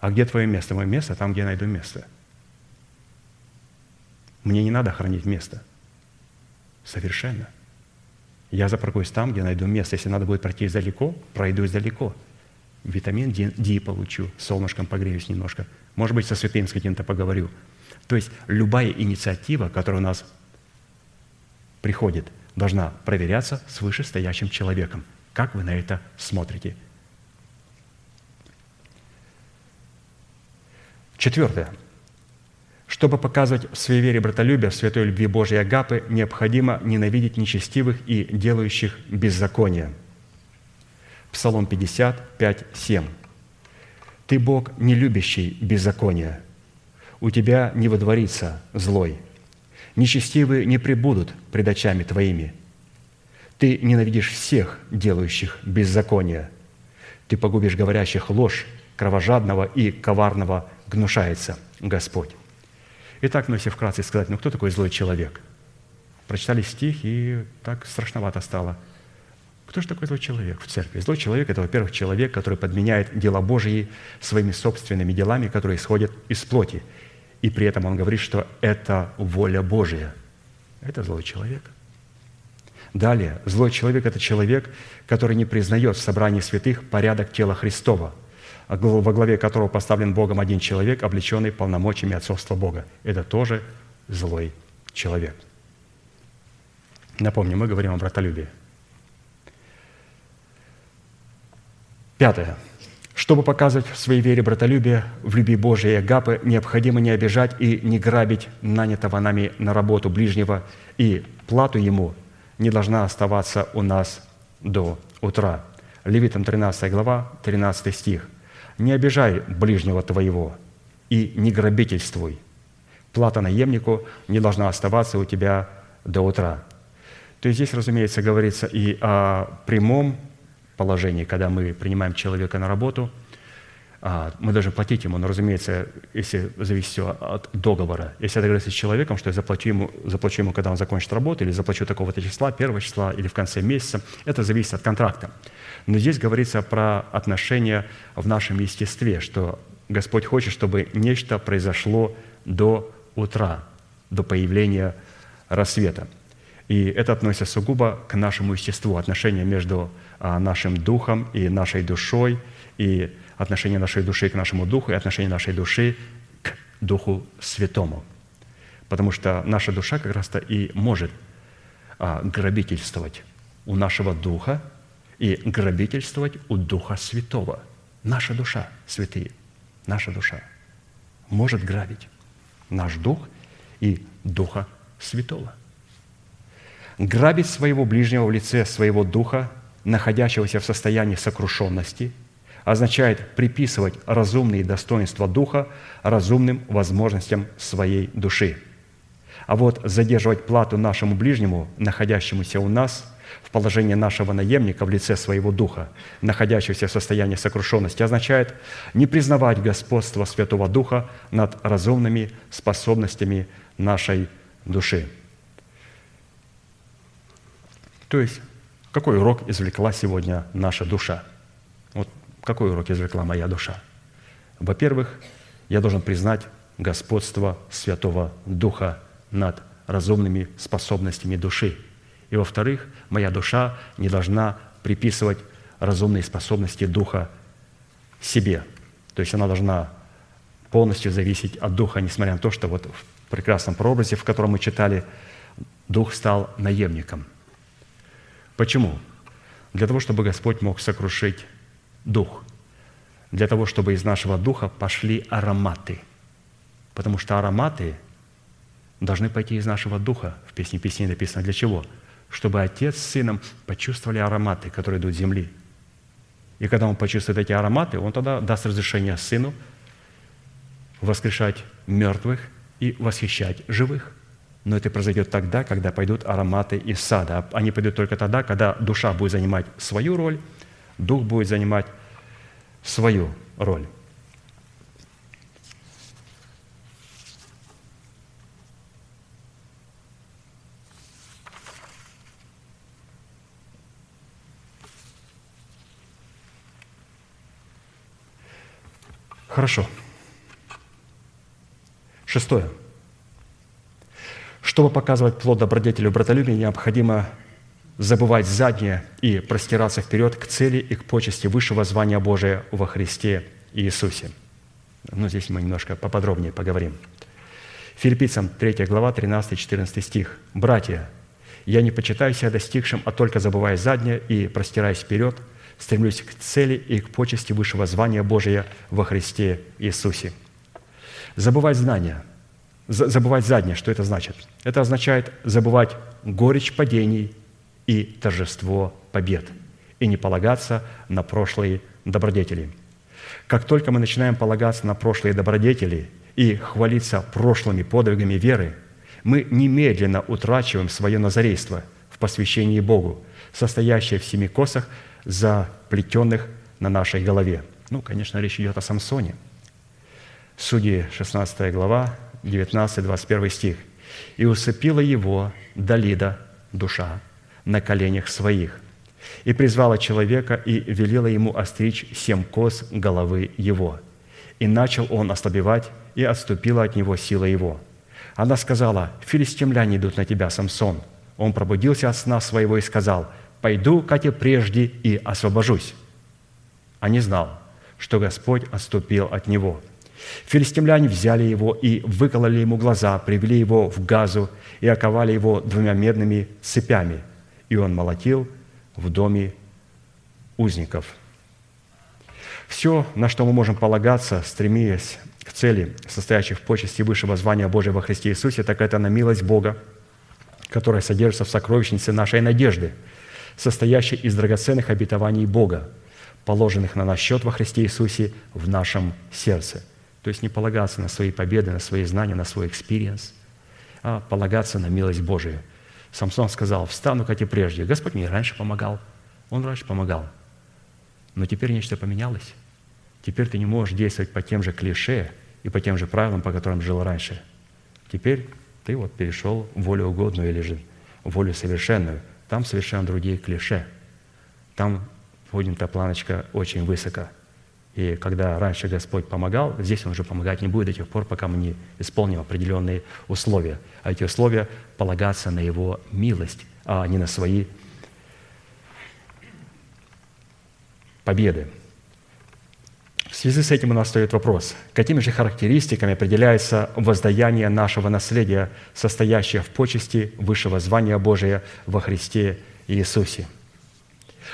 А где твое место? Мое место там, где я найду место. Мне не надо хранить место. Совершенно. Я запаркуюсь там, где найду место. Если надо будет пройти далеко, пройдусь далеко. Витамин D получу, солнышком погреюсь немножко. Может быть, со святым с каким-то поговорю. То есть любая инициатива, которая у нас приходит, должна проверяться с вышестоящим человеком – как вы на это смотрите? Четвертое. Чтобы показывать в своей вере братолюбие, в святой любви Божьей Агапы, необходимо ненавидеть нечестивых и делающих беззаконие. Псалом 55, 7. «Ты, Бог, не любящий беззакония. У Тебя не водворится злой. Нечестивые не прибудут пред очами Твоими. Ты ненавидишь всех, делающих беззаконие. Ты погубишь говорящих ложь, кровожадного и коварного гнушается Господь. Итак, ну если вкратце сказать, ну кто такой злой человек? Прочитали стих, и так страшновато стало. Кто же такой злой человек в церкви? Злой человек – это, во-первых, человек, который подменяет дела Божьи своими собственными делами, которые исходят из плоти. И при этом он говорит, что это воля Божья. Это злой человек. Далее, злой человек – это человек, который не признает в собрании святых порядок тела Христова, во главе которого поставлен Богом один человек, облеченный полномочиями отцовства Бога. Это тоже злой человек. Напомню, мы говорим о братолюбии. Пятое. Чтобы показывать в своей вере братолюбие в любви Божией и Агапы, необходимо не обижать и не грабить нанятого нами на работу ближнего и плату ему не должна оставаться у нас до утра. Левитам 13 глава, 13 стих. «Не обижай ближнего твоего и не грабительствуй. Плата наемнику не должна оставаться у тебя до утра». То есть здесь, разумеется, говорится и о прямом положении, когда мы принимаем человека на работу, мы должны платить ему, но, разумеется, если зависит все от договора. Если я договорюсь с человеком, что я заплачу ему, заплачу ему, когда он закончит работу, или заплачу такого-то числа, первого числа, или в конце месяца, это зависит от контракта. Но здесь говорится про отношения в нашем естестве, что Господь хочет, чтобы нечто произошло до утра, до появления рассвета. И это относится сугубо к нашему естеству, отношения между а, нашим духом и нашей душой, и отношение нашей души к нашему духу, и отношение нашей души к Духу Святому. Потому что наша душа как раз-то и может а, грабительствовать у нашего духа и грабительствовать у Духа Святого. Наша душа, святые, наша душа может грабить наш дух и Духа Святого. Грабить своего ближнего в лице своего духа, находящегося в состоянии сокрушенности, означает приписывать разумные достоинства духа разумным возможностям своей души. А вот задерживать плату нашему ближнему, находящемуся у нас – в положении нашего наемника в лице своего духа, находящегося в состоянии сокрушенности, означает не признавать господство Святого Духа над разумными способностями нашей души. То есть, какой урок извлекла сегодня наша душа? Какой урок извлекла моя душа? Во-первых, я должен признать господство Святого Духа над разумными способностями души – и во-вторых, моя душа не должна приписывать разумные способности Духа себе. То есть она должна полностью зависеть от Духа, несмотря на то, что вот в прекрасном прообразе, в котором мы читали, Дух стал наемником. Почему? Для того, чтобы Господь мог сокрушить Дух. Для того, чтобы из нашего Духа пошли ароматы. Потому что ароматы должны пойти из нашего Духа. В Песне Песней написано для чего? чтобы отец с сыном почувствовали ароматы, которые идут с земли. И когда он почувствует эти ароматы, он тогда даст разрешение сыну воскрешать мертвых и восхищать живых. Но это произойдет тогда, когда пойдут ароматы из сада. Они пойдут только тогда, когда душа будет занимать свою роль, дух будет занимать свою роль. Хорошо. Шестое. Чтобы показывать плод добродетели в братолюбии, необходимо забывать заднее и простираться вперед к цели и к почести высшего звания Божия во Христе Иисусе. Ну, здесь мы немножко поподробнее поговорим. Филиппийцам 3 глава, 13-14 стих. «Братья, я не почитаю себя достигшим, а только забывая заднее и простираясь вперед – стремлюсь к цели и к почести высшего звания Божия во Христе Иисусе. Забывать знания, забывать заднее, что это значит? Это означает забывать горечь падений и торжество побед, и не полагаться на прошлые добродетели. Как только мы начинаем полагаться на прошлые добродетели и хвалиться прошлыми подвигами веры, мы немедленно утрачиваем свое назарейство в посвящении Богу, состоящее в семи косах заплетенных на нашей голове. Ну, конечно, речь идет о Самсоне. Судьи, 16 глава, 19-21 стих. «И усыпила его Далида, душа, на коленях своих, и призвала человека и велела ему остричь семь кос головы его. И начал он ослабевать, и отступила от него сила его. Она сказала, «Филистимляне идут на тебя, Самсон». Он пробудился от сна своего и сказал, пойду, как и прежде, и освобожусь. А не знал, что Господь отступил от него. Филистимляне взяли его и выкололи ему глаза, привели его в газу и оковали его двумя медными цепями, и он молотил в доме узников. Все, на что мы можем полагаться, стремясь к цели, состоящей в почести высшего звания Божия во Христе Иисусе, так это на милость Бога, которая содержится в сокровищнице нашей надежды – состоящий из драгоценных обетований Бога, положенных на наш счет во Христе Иисусе в нашем сердце. То есть не полагаться на свои победы, на свои знания, на свой experience, а полагаться на милость Божию. Самсон сказал, встану, как и прежде. Господь мне раньше помогал, Он раньше помогал. Но теперь нечто поменялось. Теперь ты не можешь действовать по тем же клише и по тем же правилам, по которым жил раньше. Теперь ты вот перешел в волю угодную или же в волю совершенную. Там совершенно другие клише. Там поднята планочка очень высоко. И когда раньше Господь помогал, здесь Он уже помогать не будет до тех пор, пока мы не исполним определенные условия. А эти условия – полагаться на Его милость, а не на свои победы. В связи с этим у нас стоит вопрос, какими же характеристиками определяется воздаяние нашего наследия, состоящее в почести высшего звания Божия во Христе Иисусе?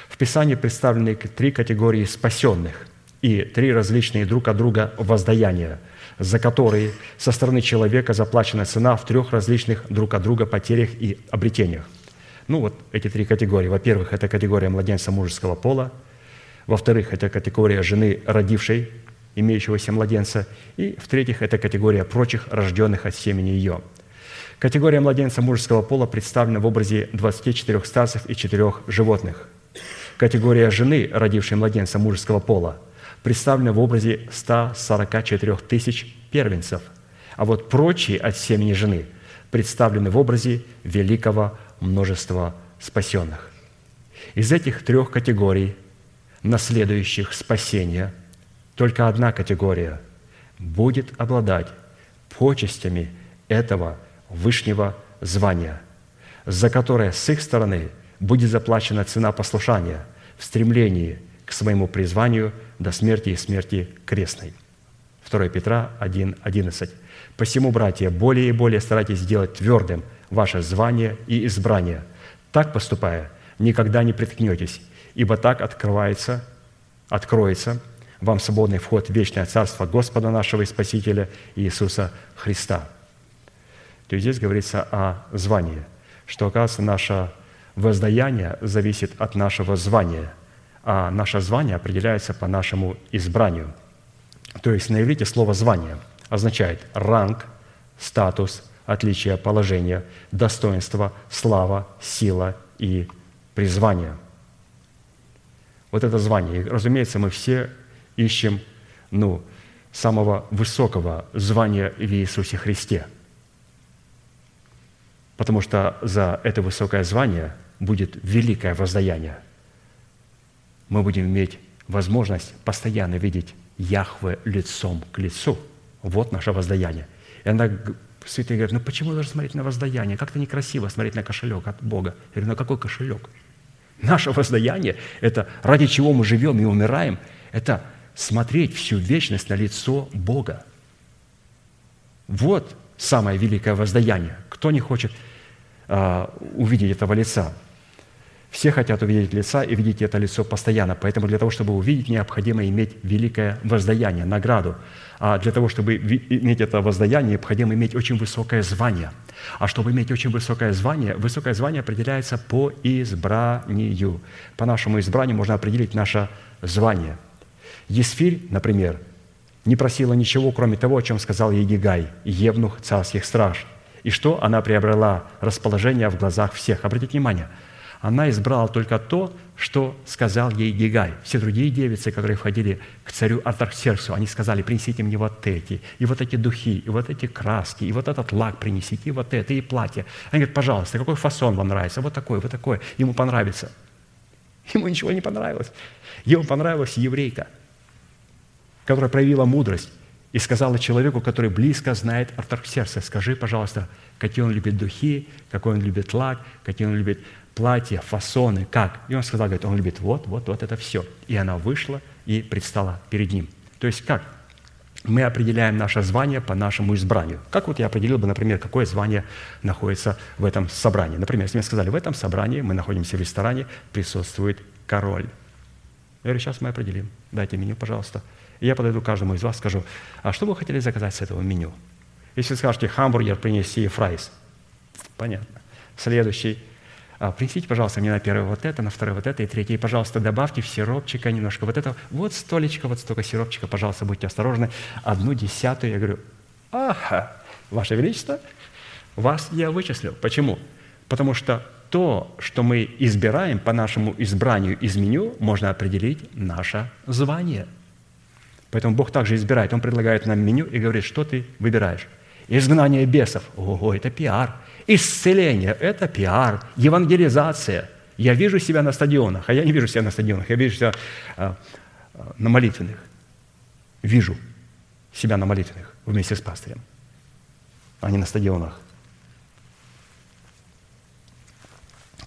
В Писании представлены три категории спасенных и три различные друг от друга воздаяния, за которые со стороны человека заплачена цена в трех различных друг от друга потерях и обретениях. Ну вот эти три категории. Во-первых, это категория младенца мужеского пола – во-вторых, это категория жены, родившей имеющегося младенца. И, в-третьих, это категория прочих, рожденных от семени ее. Категория младенца мужеского пола представлена в образе 24 старцев и 4 животных. Категория жены, родившей младенца мужеского пола, представлена в образе 144 тысяч первенцев. А вот прочие от семени жены представлены в образе великого множества спасенных. Из этих трех категорий наследующих спасения, только одна категория будет обладать почестями этого вышнего звания, за которое с их стороны будет заплачена цена послушания в стремлении к своему призванию до смерти и смерти крестной. 2 Петра 1, 11. «Посему, братья, более и более старайтесь сделать твердым ваше звание и избрание. Так поступая, никогда не приткнетесь, ибо так открывается, откроется вам свободный вход в вечное Царство Господа нашего и Спасителя Иисуса Христа. То есть здесь говорится о звании, что, оказывается, наше воздаяние зависит от нашего звания, а наше звание определяется по нашему избранию. То есть на иврите слово «звание» означает ранг, статус, отличие положения, достоинство, слава, сила и призвание – вот это звание. И, разумеется, мы все ищем ну, самого высокого звания в Иисусе Христе. Потому что за это высокое звание будет великое воздаяние. Мы будем иметь возможность постоянно видеть Яхве лицом к лицу. Вот наше воздаяние. И она святые говорят, ну почему должен смотреть на воздаяние? Как-то некрасиво смотреть на кошелек от Бога. Я говорю, ну какой кошелек? Наше воздаяние – это ради чего мы живем и умираем, это смотреть всю вечность на лицо Бога. Вот самое великое воздаяние. Кто не хочет а, увидеть этого лица? Все хотят увидеть лица и видеть это лицо постоянно. Поэтому для того, чтобы увидеть, необходимо иметь великое воздаяние, награду. А для того, чтобы иметь это воздаяние, необходимо иметь очень высокое звание. А чтобы иметь очень высокое звание, высокое звание определяется по избранию. По нашему избранию можно определить наше звание. Есфирь, например, не просила ничего, кроме того, о чем сказал ей Гигай, евнух царских страж. И что она приобрела расположение в глазах всех. Обратите внимание – она избрала только то, что сказал ей Гигай. Все другие девицы, которые входили к царю Артаксерксу, они сказали, принесите мне вот эти, и вот эти духи, и вот эти краски, и вот этот лак принесите, и вот это, и платье. Они говорят, пожалуйста, какой фасон вам нравится? Вот такой, вот такой. Ему понравится. Ему ничего не понравилось. Ему понравилась еврейка, которая проявила мудрость и сказала человеку, который близко знает Артаксеркса, скажи, пожалуйста, какие он любит духи, какой он любит лак, какие он любит платья, фасоны, как? И он сказал, говорит, он любит вот, вот, вот это все. И она вышла и предстала перед ним. То есть как? Мы определяем наше звание по нашему избранию. Как вот я определил бы, например, какое звание находится в этом собрании. Например, если мне сказали, в этом собрании мы находимся в ресторане, присутствует король. Я говорю, сейчас мы определим. Дайте меню, пожалуйста. И я подойду к каждому из вас, скажу, а что вы хотели заказать с этого меню? Если скажете hamburger, принеси fries. Понятно. Следующий – принесите, пожалуйста, мне на первый вот это, на второй вот это, и третий, и, пожалуйста, добавьте в сиропчика немножко вот это, вот столечко, вот столько сиропчика, пожалуйста, будьте осторожны, одну десятую. Я говорю, ага, Ваше Величество, вас я вычислил. Почему? Потому что то, что мы избираем по нашему избранию из меню, можно определить наше звание. Поэтому Бог также избирает. Он предлагает нам меню и говорит, что ты выбираешь. Изгнание бесов. Ого, это пиар. Исцеление – это пиар. Евангелизация. Я вижу себя на стадионах, а я не вижу себя на стадионах, я вижу себя а, а, на молитвенных. Вижу себя на молитвенных вместе с пастырем, а не на стадионах.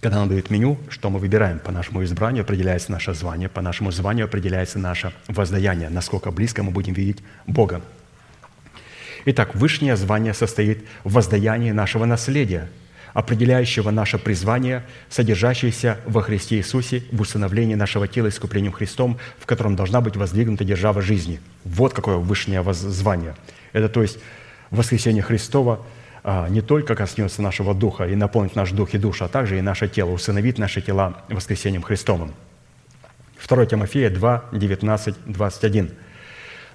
Когда нам дают меню, что мы выбираем? По нашему избранию определяется наше звание, по нашему званию определяется наше воздаяние, насколько близко мы будем видеть Бога. Итак, высшее звание состоит в воздаянии нашего наследия, определяющего наше призвание, содержащееся во Христе Иисусе в усыновлении нашего тела искуплением Христом, в котором должна быть воздвигнута держава жизни. Вот какое высшее звание. Это то есть воскресение Христова а, не только коснется нашего духа и наполнит наш дух и душу, а также и наше тело, усыновит наши тела воскресением Христовым. 2 Тимофея 2, 19, 21.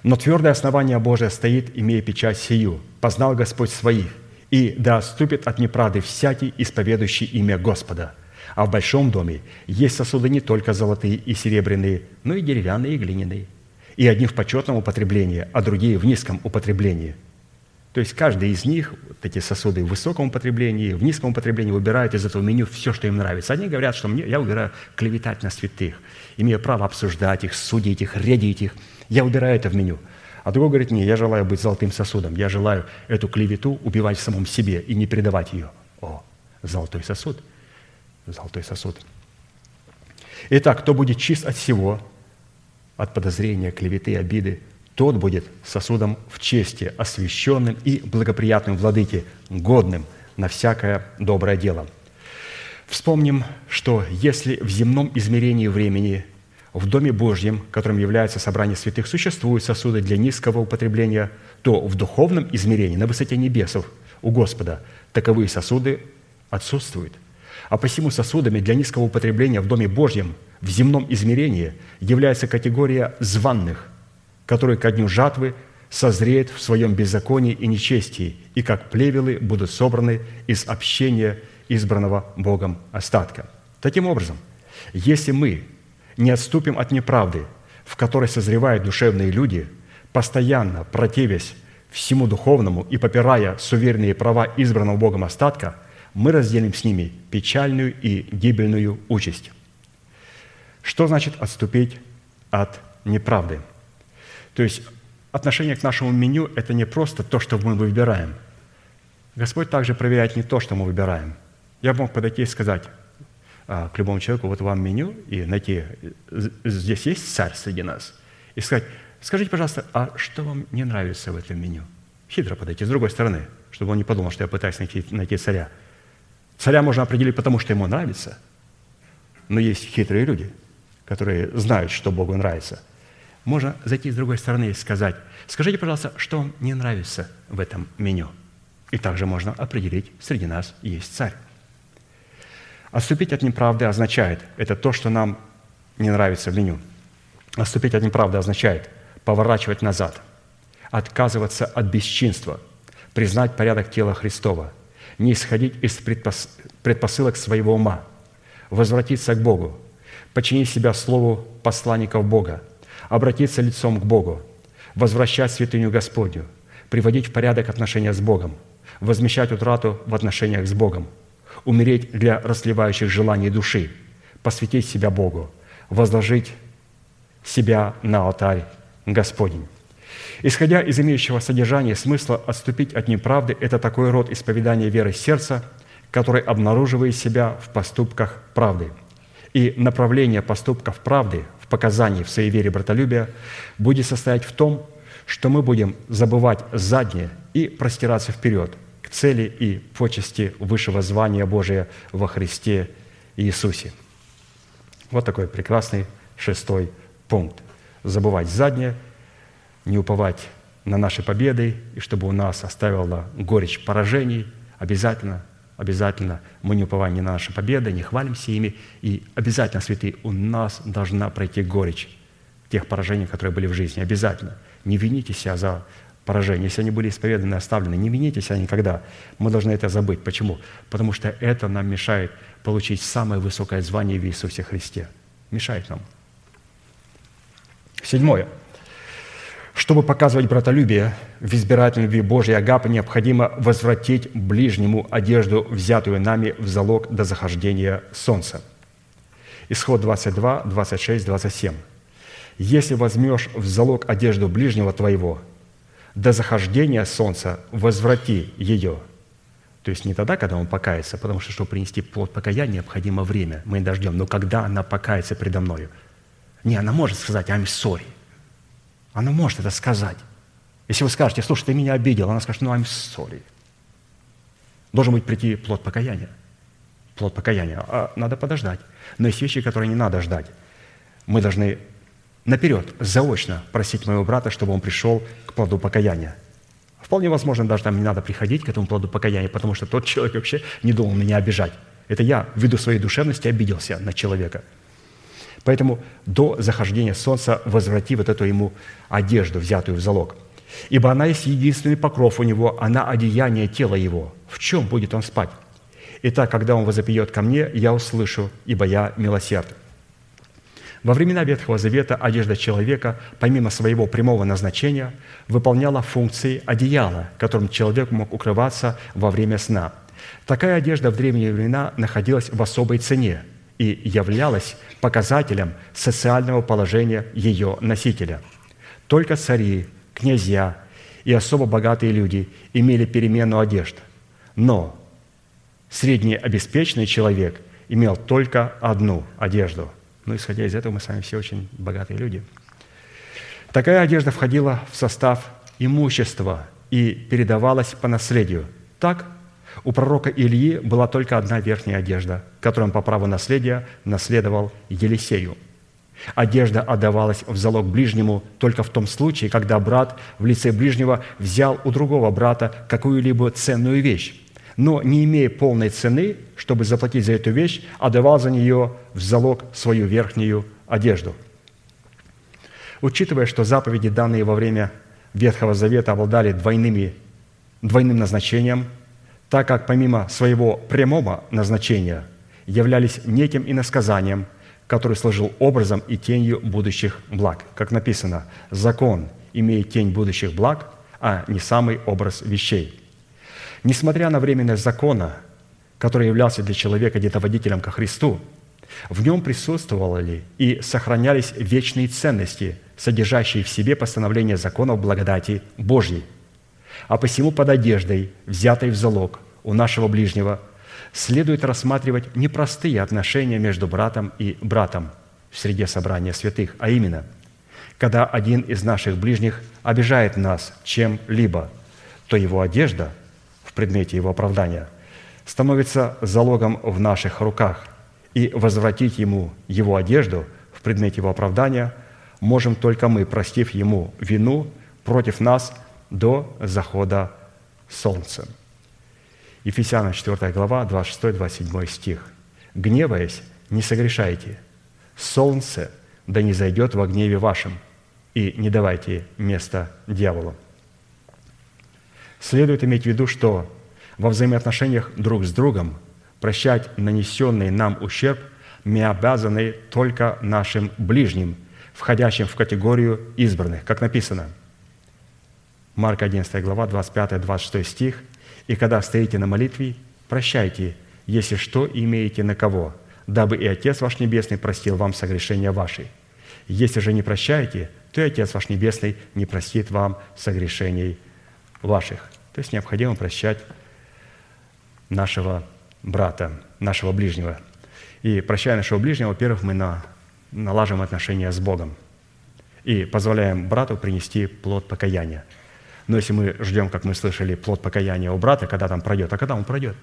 Но твердое основание Божие стоит, имея печать сию. Познал Господь своих, и да отступит от неправды всякий, исповедующий имя Господа. А в большом доме есть сосуды не только золотые и серебряные, но и деревянные и глиняные. И одни в почетном употреблении, а другие в низком употреблении. То есть каждый из них, вот эти сосуды в высоком употреблении, в низком употреблении, выбирают из этого меню все, что им нравится. Одни говорят, что мне, я выбираю клеветать на святых, имею право обсуждать их, судить их, редить их – я убираю это в меню. А другой говорит, не, я желаю быть золотым сосудом. Я желаю эту клевету убивать в самом себе и не передавать ее. О, золотой сосуд. Золотой сосуд. Итак, кто будет чист от всего, от подозрения, клеветы, обиды, тот будет сосудом в чести, освященным и благоприятным владыке, годным на всякое доброе дело. Вспомним, что если в земном измерении времени в Доме Божьем, которым является собрание святых, существуют сосуды для низкого употребления, то в духовном измерении, на высоте небесов у Господа, таковые сосуды отсутствуют. А посему сосудами для низкого употребления в Доме Божьем в земном измерении является категория званных, которые ко дню жатвы созреют в своем беззаконии и нечестии, и как плевелы будут собраны из общения избранного Богом остатка. Таким образом, если мы не отступим от неправды, в которой созревают душевные люди, постоянно противясь всему духовному и попирая суверенные права избранного Богом остатка, мы разделим с ними печальную и гибельную участь. Что значит отступить от неправды? То есть отношение к нашему меню – это не просто то, что мы выбираем. Господь также проверяет не то, что мы выбираем. Я мог подойти и сказать, а, к любому человеку, вот вам меню, и найти, здесь есть царь среди нас, и сказать, скажите, пожалуйста, а что вам не нравится в этом меню? Хитро подойти, с другой стороны, чтобы он не подумал, что я пытаюсь найти, найти царя. Царя можно определить, потому что ему нравится, но есть хитрые люди, которые знают, что Богу нравится. Можно зайти с другой стороны и сказать, скажите, пожалуйста, что вам не нравится в этом меню? И также можно определить, среди нас есть царь. Отступить от неправды означает, это то, что нам не нравится в меню. Отступить от неправды означает поворачивать назад, отказываться от бесчинства, признать порядок тела Христова, не исходить из предпосылок своего ума, возвратиться к Богу, подчинить себя Слову посланников Бога, обратиться лицом к Богу, возвращать святыню Господню, приводить в порядок отношения с Богом, возмещать утрату в отношениях с Богом – умереть для расливающих желаний души, посвятить себя Богу, возложить себя на алтарь Господень. Исходя из имеющего содержания смысла отступить от неправды – это такой род исповедания веры сердца, который обнаруживает себя в поступках правды. И направление поступков правды в показании в своей вере братолюбия будет состоять в том, что мы будем забывать заднее и простираться вперед, цели и почести высшего звания Божия во Христе Иисусе. Вот такой прекрасный шестой пункт. Забывать заднее, не уповать на наши победы, и чтобы у нас оставила горечь поражений, обязательно, обязательно мы не уповаем ни на наши победы, не хвалимся ими, и обязательно, святые, у нас должна пройти горечь тех поражений, которые были в жизни. Обязательно. Не вините себя за поражения, если они были исповеданы, оставлены, не вините себя никогда. Мы должны это забыть. Почему? Потому что это нам мешает получить самое высокое звание в Иисусе Христе. Мешает нам. Седьмое. Чтобы показывать братолюбие в избирательной любви Божьей Агапы, необходимо возвратить ближнему одежду, взятую нами в залог до захождения солнца. Исход 22, 26, 27. «Если возьмешь в залог одежду ближнего твоего, до захождения солнца возврати ее». То есть не тогда, когда он покается, потому что, чтобы принести плод покаяния, необходимо время. Мы не дождем. Но когда она покается предо мною? Не, она может сказать «I'm sorry». Она может это сказать. Если вы скажете, слушай, ты меня обидел, она скажет, ну, I'm sorry. Должен быть прийти плод покаяния. Плод покаяния. А надо подождать. Но есть вещи, которые не надо ждать. Мы должны наперед, заочно просить моего брата, чтобы он пришел к плоду покаяния. Вполне возможно, даже там не надо приходить к этому плоду покаяния, потому что тот человек вообще не думал меня обижать. Это я, ввиду своей душевности, обиделся на человека – Поэтому до захождения солнца возврати вот эту ему одежду, взятую в залог. Ибо она есть единственный покров у него, она одеяние тела его. В чем будет он спать? Итак, когда он возопьет ко мне, я услышу, ибо я милосерд. Во времена Ветхого Завета одежда человека, помимо своего прямого назначения, выполняла функции одеяла, которым человек мог укрываться во время сна. Такая одежда в древние времена находилась в особой цене – и являлась показателем социального положения ее носителя. Только цари, князья и особо богатые люди имели перемену одежд. Но среднеобеспеченный человек имел только одну одежду. Ну, исходя из этого, мы с вами все очень богатые люди. Такая одежда входила в состав имущества и передавалась по наследию. Так у пророка Ильи была только одна верхняя одежда, которую он по праву наследия наследовал Елисею. Одежда отдавалась в залог ближнему только в том случае, когда брат в лице ближнего взял у другого брата какую-либо ценную вещь, но не имея полной цены, чтобы заплатить за эту вещь, отдавал за нее в залог свою верхнюю одежду. Учитывая, что заповеди, данные во время Ветхого Завета, обладали двойными, двойным назначением – так как помимо своего прямого назначения являлись неким иносказанием, который служил образом и тенью будущих благ. Как написано, закон имеет тень будущих благ, а не самый образ вещей. Несмотря на временность закона, который являлся для человека где-то водителем ко Христу, в нем присутствовали и сохранялись вечные ценности, содержащие в себе постановление законов благодати Божьей – а посему под одеждой, взятой в залог у нашего ближнего, следует рассматривать непростые отношения между братом и братом в среде собрания святых, а именно, когда один из наших ближних обижает нас чем-либо, то его одежда предмете его оправдания становится залогом в наших руках, и возвратить ему его одежду в предмете его оправдания можем только мы, простив ему вину против нас до захода солнца. Ефесянам 4 глава, 26-27 стих. «Гневаясь, не согрешайте. Солнце да не зайдет во гневе вашем, и не давайте места дьяволу». Следует иметь в виду, что во взаимоотношениях друг с другом прощать нанесенный нам ущерб мы обязаны только нашим ближним, входящим в категорию избранных, как написано – Марка 11 глава, 25-26 стих. «И когда стоите на молитве, прощайте, если что имеете на кого, дабы и Отец ваш Небесный простил вам согрешения ваши. Если же не прощаете, то и Отец ваш Небесный не простит вам согрешений ваших». То есть необходимо прощать нашего брата, нашего ближнего. И прощая нашего ближнего, во-первых, мы на, налаживаем отношения с Богом и позволяем брату принести плод покаяния – но если мы ждем, как мы слышали, плод покаяния у брата, когда там пройдет, а когда он пройдет?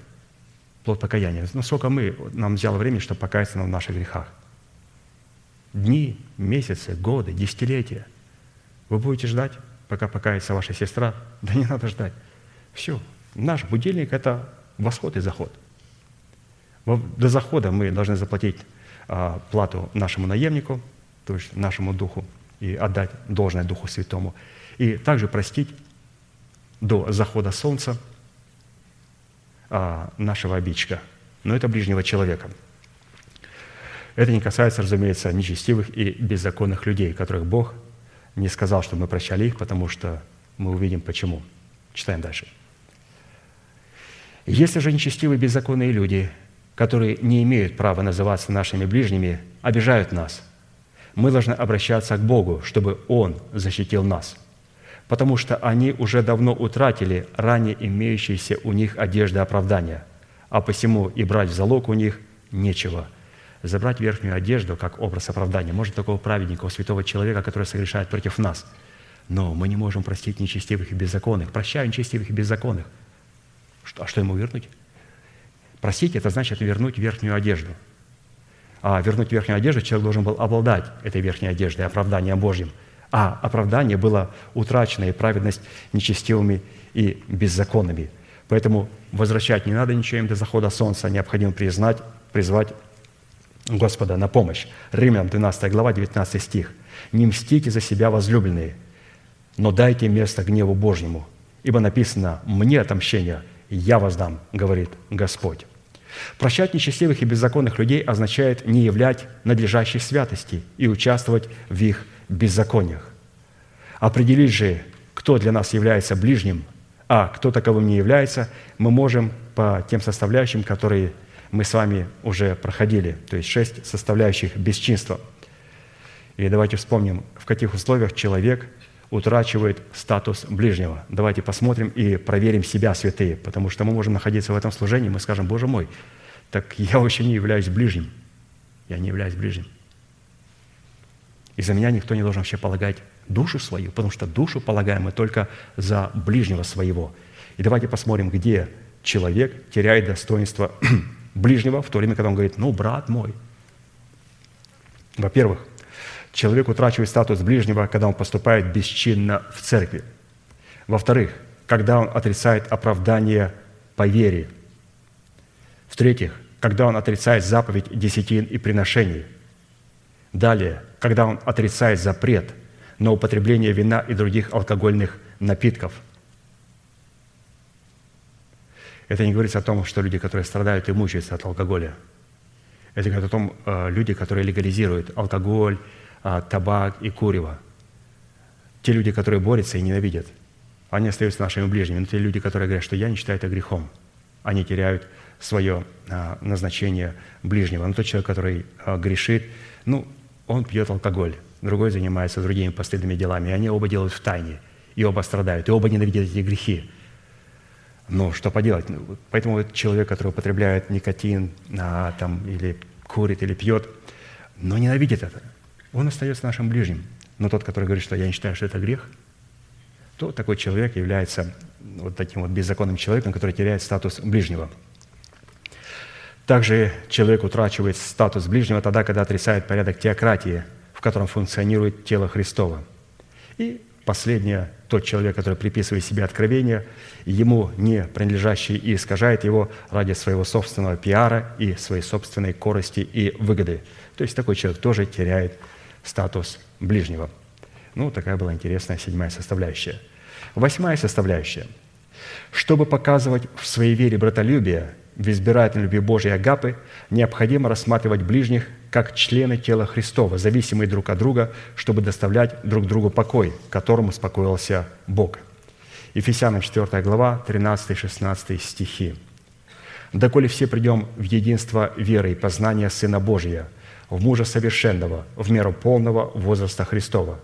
Плод покаяния. Ну, сколько мы, нам взяло времени, чтобы покаяться в наших грехах? Дни, месяцы, годы, десятилетия. Вы будете ждать, пока покается ваша сестра? Да не надо ждать. Все. Наш будильник – это восход и заход. До захода мы должны заплатить а, плату нашему наемнику, то есть нашему духу, и отдать должное Духу Святому. И также простить до захода солнца а, нашего обидчика, но это ближнего человека. Это не касается, разумеется, нечестивых и беззаконных людей, которых Бог не сказал, что мы прощали их, потому что мы увидим почему. Читаем дальше. Если же нечестивые беззаконные люди, которые не имеют права называться нашими ближними, обижают нас, мы должны обращаться к Богу, чтобы Он защитил нас, потому что они уже давно утратили ранее имеющиеся у них одежды оправдания, а посему и брать в залог у них нечего – забрать верхнюю одежду как образ оправдания. Может, такого праведника, святого человека, который согрешает против нас. Но мы не можем простить нечестивых и беззаконных. Прощаю нечестивых и беззаконных. Что, а что ему вернуть? Простить – это значит вернуть верхнюю одежду. А вернуть верхнюю одежду человек должен был обладать этой верхней одеждой, оправданием Божьим. А оправдание было утрачено, и праведность нечестивыми и беззаконными. Поэтому возвращать не надо ничего им до захода солнца, необходимо признать, призвать Господа на помощь. Римлянам 12 глава, 19 стих. «Не мстите за себя, возлюбленные, но дайте место гневу Божьему, ибо написано «Мне отомщение, я воздам», говорит Господь». Прощать нечестивых и беззаконных людей означает не являть надлежащей святости и участвовать в их беззакониях. Определить же, кто для нас является ближним, а кто таковым не является, мы можем по тем составляющим, которые мы с вами уже проходили, то есть шесть составляющих бесчинства. И давайте вспомним, в каких условиях человек утрачивает статус ближнего. Давайте посмотрим и проверим себя, святые, потому что мы можем находиться в этом служении, мы скажем, Боже мой, так я вообще не являюсь ближним. Я не являюсь ближним. И за меня никто не должен вообще полагать душу свою, потому что душу полагаем мы только за ближнего своего. И давайте посмотрим, где человек теряет достоинство [CLEARS THROAT] ближнего, в то время, когда он говорит, ну, брат мой. Во-первых, человек утрачивает статус ближнего, когда он поступает бесчинно в церкви. Во-вторых, когда он отрицает оправдание по вере. В-третьих, когда он отрицает заповедь десятин и приношений. Далее, когда он отрицает запрет на употребление вина и других алкогольных напитков – это не говорится о том, что люди, которые страдают и мучаются от алкоголя. Это говорит о том, э, люди, которые легализируют алкоголь, табак и курево. Те люди, которые борются и ненавидят, они остаются нашими ближними. Но те люди, которые говорят, что я не считаю это грехом, они теряют свое э, назначение ближнего. Но тот человек, который грешит, ну, он пьет алкоголь, другой занимается другими постыдными делами, и они оба делают в тайне, и оба страдают, и оба ненавидят эти грехи. Ну, что поделать? Ну, поэтому человек, который употребляет никотин а, там, или курит, или пьет, но ненавидит это, он остается нашим ближним. Но тот, который говорит, что я не считаю, что это грех, то такой человек является вот таким вот беззаконным человеком, который теряет статус ближнего. Также человек утрачивает статус ближнего тогда, когда отрицает порядок теократии, в котором функционирует тело Христова. И последнее, тот человек, который приписывает себе откровение, ему не принадлежащий и искажает его ради своего собственного пиара и своей собственной корости и выгоды. То есть такой человек тоже теряет статус ближнего. Ну, такая была интересная седьмая составляющая. Восьмая составляющая. Чтобы показывать в своей вере братолюбие, в избирательной любви Божьей Агапы, необходимо рассматривать ближних как члены тела Христова, зависимые друг от друга, чтобы доставлять друг другу покой, которому успокоился Бог. Ефесянам 4 глава, 13-16 стихи. «Доколе все придем в единство веры и познания Сына Божия, в мужа совершенного, в меру полного возраста Христова,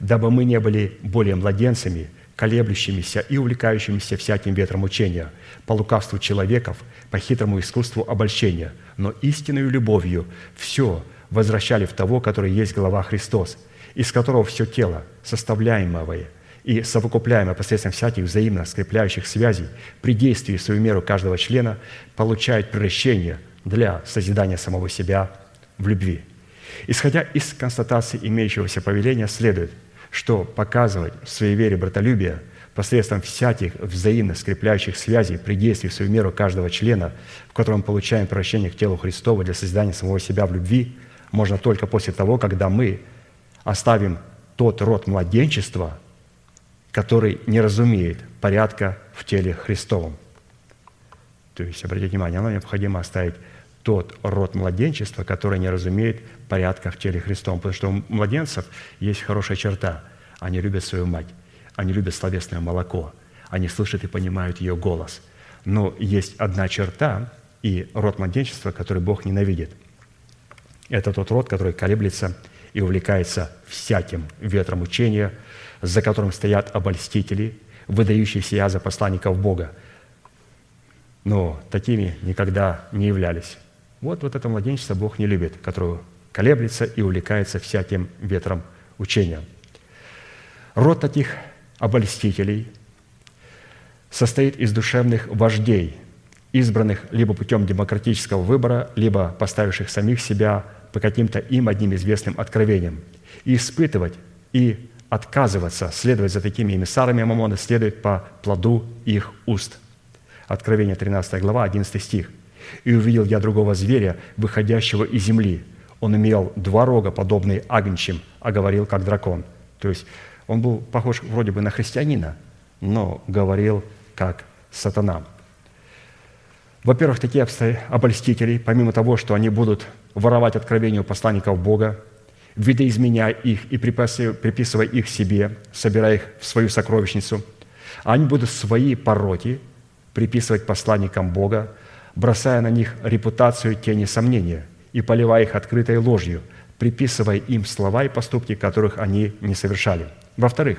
дабы мы не были более младенцами, колеблющимися и увлекающимися всяким ветром учения, по лукавству человеков, по хитрому искусству обольщения, но истинную любовью все возвращали в того, который есть глава Христос, из которого все тело, составляемое и совокупляемое посредством всяких взаимно скрепляющих связей, при действии в свою меру каждого члена, получает превращение для созидания самого себя в любви. Исходя из констатации имеющегося повеления, следует, что показывать в своей вере братолюбие – посредством всяких взаимно скрепляющих связей при действии в свою меру каждого члена, в котором мы получаем прощение к телу Христова для создания самого себя в любви, можно только после того, когда мы оставим тот род младенчества, который не разумеет порядка в теле Христовом. То есть, обратите внимание, нам необходимо оставить тот род младенчества, который не разумеет порядка в теле Христовом. Потому что у младенцев есть хорошая черта – Они любят свою мать. Они любят словесное молоко. Они слышат и понимают ее голос. Но есть одна черта и род младенчества, который Бог ненавидит. Это тот род, который колеблется и увлекается всяким ветром учения, за которым стоят обольстители, выдающие себя за посланников Бога, но такими никогда не являлись. Вот, вот это младенчество Бог не любит, которое колеблется и увлекается всяким ветром учения. Род таких обольстителей состоит из душевных вождей, избранных либо путем демократического выбора, либо поставивших самих себя по каким-то им одним известным откровениям. И испытывать и отказываться следовать за такими эмиссарами Мамона следует по плоду их уст. Откровение 13 глава, 11 стих. «И увидел я другого зверя, выходящего из земли. Он имел два рога, подобные агнчим, а говорил, как дракон». То есть он был похож вроде бы на христианина, но говорил, как сатана. Во-первых, такие обольстители, помимо того, что они будут воровать откровение у посланников Бога, видоизменяя их и приписывая их себе, собирая их в свою сокровищницу, они будут свои пороки приписывать посланникам Бога, бросая на них репутацию тени сомнения и поливая их открытой ложью, приписывая им слова и поступки, которых они не совершали. Во-вторых,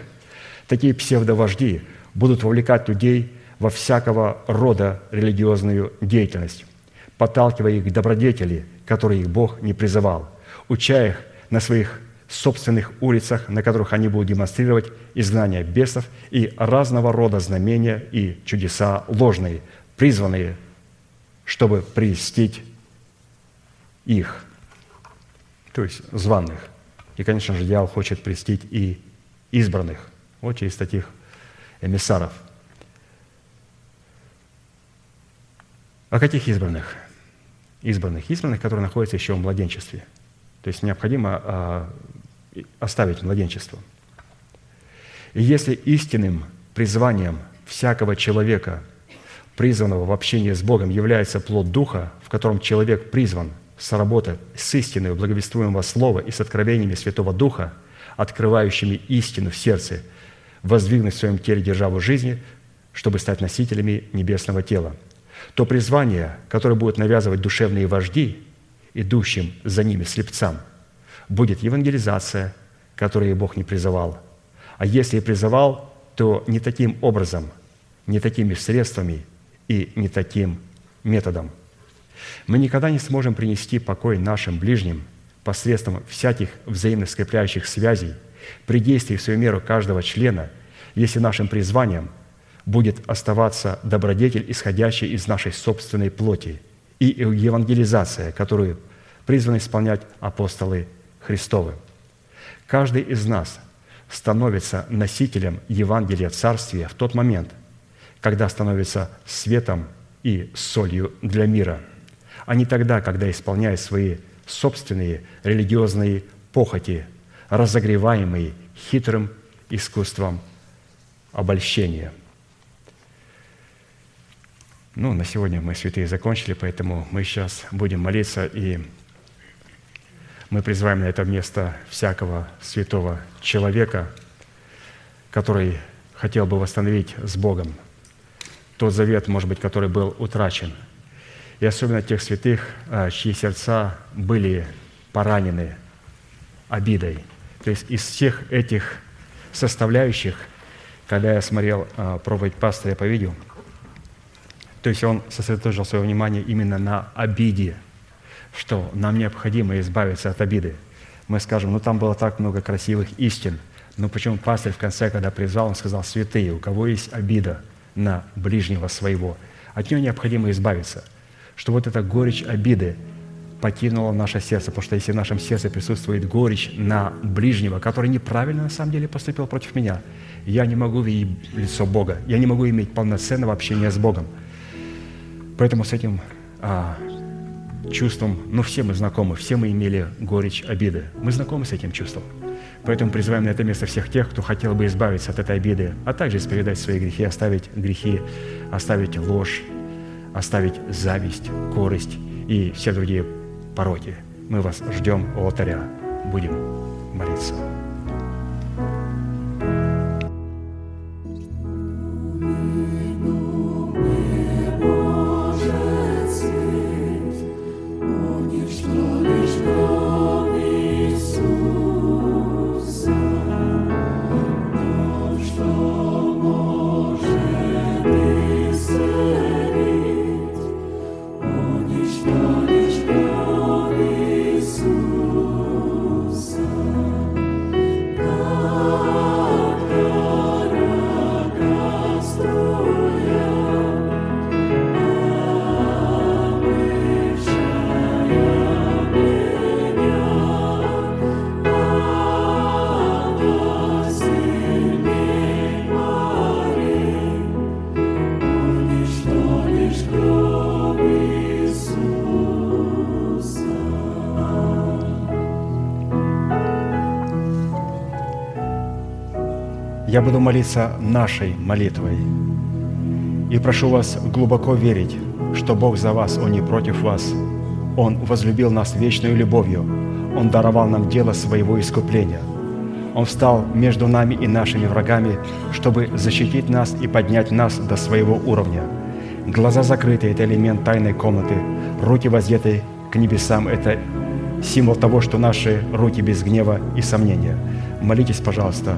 такие псевдовожди будут вовлекать людей во всякого рода религиозную деятельность, подталкивая их к добродетели, которые их Бог не призывал, уча их на своих собственных улицах, на которых они будут демонстрировать изгнание бесов и разного рода знамения и чудеса ложные, призванные, чтобы прельстить их, то есть званных. И, конечно же, дьявол хочет прельстить и избранных, вот через таких эмиссаров. А каких избранных? Избранных. Избранных, которые находятся еще в младенчестве – то есть необходимо а, оставить младенчество. И если истинным призванием всякого человека, призванного в общении с Богом, является плод Духа, в котором человек призван соработать с истиной благовествуемого Слова и с откровениями Святого Духа, открывающими истину в сердце, воздвигнуть в своем теле державу жизни, чтобы стать носителями небесного тела, то призвание, которое будет навязывать душевные вожди, идущим за ними слепцам, будет евангелизация, которую Бог не призывал. А если и призывал, то не таким образом, не такими средствами и не таким методом. Мы никогда не сможем принести покой нашим ближним посредством всяких взаимно скрепляющих связей при действии в свою меру каждого члена, если нашим призванием будет оставаться добродетель, исходящий из нашей собственной плоти – и евангелизация, которую призваны исполнять апостолы Христовы. Каждый из нас становится носителем Евангелия Царствия в тот момент, когда становится светом и солью для мира, а не тогда, когда исполняет свои собственные религиозные похоти, разогреваемые хитрым искусством обольщения – ну, на сегодня мы, святые, закончили, поэтому мы сейчас будем молиться, и мы призываем на это место всякого святого человека, который хотел бы восстановить с Богом тот завет, может быть, который был утрачен. И особенно тех святых, а, чьи сердца были поранены обидой. То есть из всех этих составляющих, когда я смотрел а, проповедь пастыря по видео, то есть он сосредоточил свое внимание именно на обиде, что нам необходимо избавиться от обиды. Мы скажем, ну там было так много красивых истин, но почему пастырь в конце, когда призвал, он сказал, святые, у кого есть обида на ближнего своего, от нее необходимо избавиться, что вот эта горечь обиды покинула наше сердце, потому что если в нашем сердце присутствует горечь на ближнего, который неправильно на самом деле поступил против меня, я не могу видеть лицо Бога, я не могу иметь полноценного общения с Богом – Поэтому с этим а, чувством, ну, все мы знакомы, все мы имели горечь обиды. Мы знакомы с этим чувством. Поэтому призываем на это место всех тех, кто хотел бы избавиться от этой обиды, а также исповедать свои грехи, оставить грехи, оставить ложь, оставить зависть, корость и все другие пороки. Мы вас ждем у алтаря. Будем молиться. Я буду молиться нашей молитвой. И прошу вас глубоко верить, что Бог за вас, Он не против вас. Он возлюбил нас вечной любовью. Он даровал нам дело своего искупления. Он встал между нами и нашими врагами, чтобы защитить нас и поднять нас до своего уровня. Глаза закрыты – это элемент тайной комнаты. Руки воздеты к небесам – это символ того, что наши руки без гнева и сомнения. Молитесь, пожалуйста,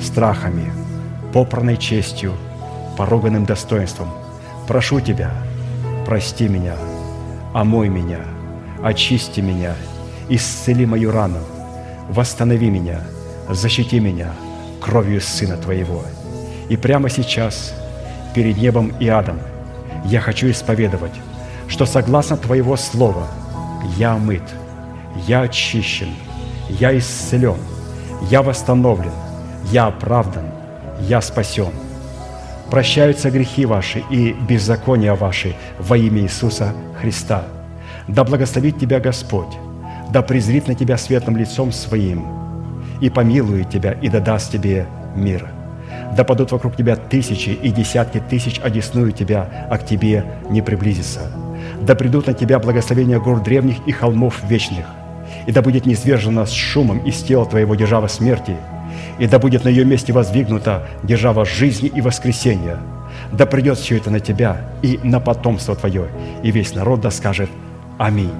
страхами, попранной честью, поруганным достоинством. Прошу Тебя, прости меня, омой меня, очисти меня, исцели мою рану, восстанови меня, защити меня кровью Сына Твоего. И прямо сейчас, перед небом и адом, я хочу исповедовать, что согласно Твоего Слова я омыт, я очищен, я исцелен, я восстановлен, я оправдан, я спасен. Прощаются грехи ваши и беззакония ваши во имя Иисуса Христа. Да благословит тебя Господь, да презрит на тебя светлым лицом Своим, и помилует тебя, и да даст тебе мир. Да падут вокруг тебя тысячи и десятки тысяч, одесную тебя, а к тебе не приблизится. Да придут на тебя благословения гор древних и холмов вечных, и да будет низвержена с шумом из тела твоего держава смерти, и да будет на ее месте воздвигнута держава жизни и воскресения. Да придет все это на тебя и на потомство твое, и весь народ да скажет Аминь.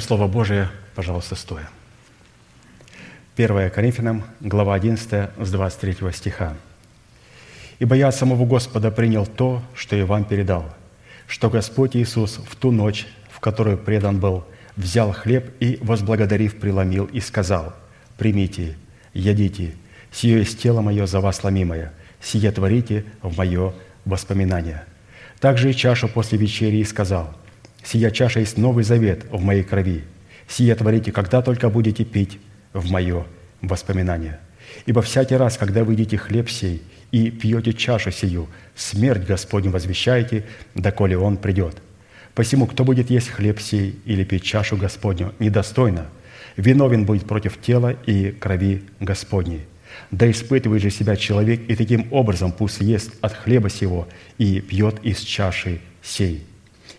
Выслушаем Слово Божие, пожалуйста, стоя. 1 Коринфянам, глава 11, с 23 стиха. «Ибо я от самого Господа принял то, что и вам передал, что Господь Иисус в ту ночь, в которую предан был, взял хлеб и, возблагодарив, преломил и сказал, «Примите, едите, сие есть тело мое за вас ломимое, сие творите в мое воспоминание». Также и чашу после вечери сказал, «Сия чаша есть новый завет в моей крови, сие творите, когда только будете пить в мое воспоминание. Ибо всякий раз, когда вы едите хлеб сей и пьете чашу сию, смерть Господню возвещаете, доколе Он придет. Посему, кто будет есть хлеб сей или пить чашу Господню недостойно, виновен будет против тела и крови Господней. Да испытывает же себя человек, и таким образом пусть ест от хлеба сего и пьет из чаши сей.